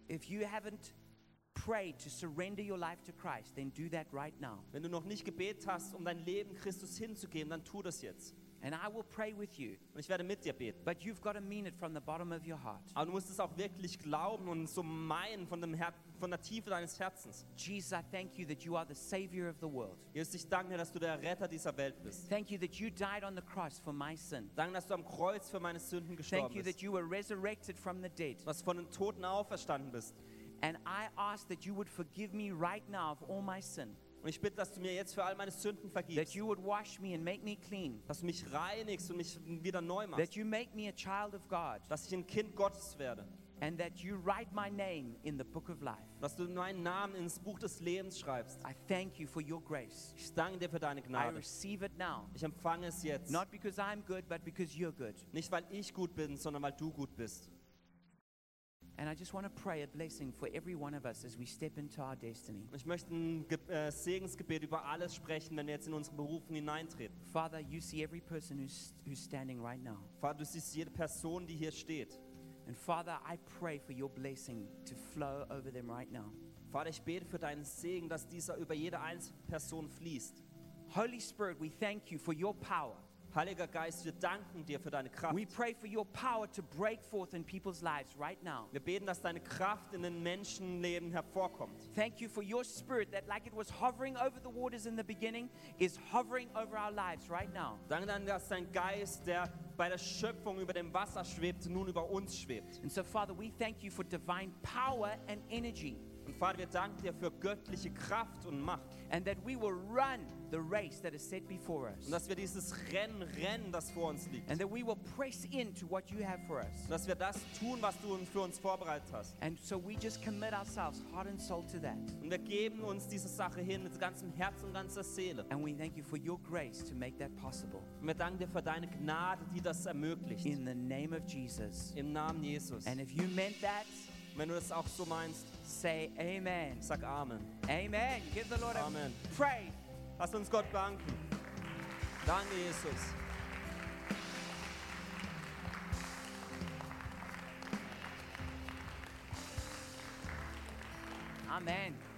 B: If you haven't prayed to surrender your life to Christ, then do that right now.
A: Wenn du noch nicht gebetet hast, um dein Leben Christus hinzugeben, dann tu das jetzt.
B: And I will pray with you,
A: Und ich werde mit dir beten.
B: but you've got to mean it from the bottom of your heart.
A: Aber du musst es auch wirklich glauben und so meinen von, dem Her von der Tiefe deines Herzens.
B: Jesus, I thank you that you are the Savior of the world.
A: Jesus, ich danke dir, dass du der Retter dieser Welt bist.
B: Thank you that you died on the cross for my sin.
A: Danke, dass du am Kreuz für meine Sünden
B: Thank
A: gestorben
B: you that
A: bist.
B: you were resurrected from the dead.
A: Du von den Toten auferstanden bist.
B: And I ask that you would forgive me right now of all my sin,
A: Und ich bitte, dass du mir jetzt für all meine Sünden
B: that
A: vergibst.
B: you would wash me and make me clean,
A: Dass du mich reinigst und mich wieder neu
B: that
A: machst.
B: you make me a child of God,
A: Dass ich ein Kind Gottes werde.
B: and that you write my name in the book of life.
A: Dass du meinen Namen ins Buch des Lebens schreibst.
B: I thank you for your grace.
A: Ich danke dir für deine
B: I
A: Gnade.
B: receive it now,
A: Ich empfange es jetzt.
B: not because I'm good, but because you're good.
A: Nicht, weil ich gut bin, sondern weil du gut bist. Ich möchte ein Ge äh, Segensgebet über alles sprechen, wenn wir jetzt in unsere Berufung hineintreten.
B: Father, you see every person who's, who's standing right now.
A: Vater, du siehst jede Person, die hier steht.
B: And Father, I pray for your blessing to flow over them right now.
A: Vater, ich bete für deinen Segen, dass dieser über jede einzelne Person fließt.
B: Holy Spirit, we thank you for your power.
A: Heiliger Geist, wir danken dir für deine Kraft.
B: We pray for your power to break forth in people's lives right now.
A: Wir beten, dass deine Kraft in den Menschenleben hervorkommt.
B: Thank you for your spirit that, like it was hovering over the waters in the beginning, is hovering over our lives right now.
A: Danke dann, dass dein Geist, der bei der Schöpfung über dem Wasser schwebt, nun über uns schwebt.
B: And so, Father, we thank you for divine power and energy,
A: Und Vater, wir danken dir für göttliche Kraft und Macht.
B: and that we will run the race that is set before us,
A: Und dass wir dieses Rennen rennen, das vor uns liegt.
B: and that we will press into what you have for us.
A: Und dass wir das tun, was du für uns vorbereitet hast.
B: And so we just commit ourselves, heart and soul, to that.
A: Und wir geben uns diese Sache hin mit ganzem Herz und ganzer Seele.
B: And we thank you for your grace to make that possible.
A: Und wir danken dir für deine Gnade, die das ermöglicht.
B: In the name of Jesus.
A: Im Namen Jesus.
B: And if you meant that,
A: Wenn du das auch so meinst,
B: Say amen.
A: Sag Amen.
B: Amen. Give the Lord a
A: Amen.
B: praise.
A: Lasst uns Gott danken. Danke, Jesus.
B: Amen.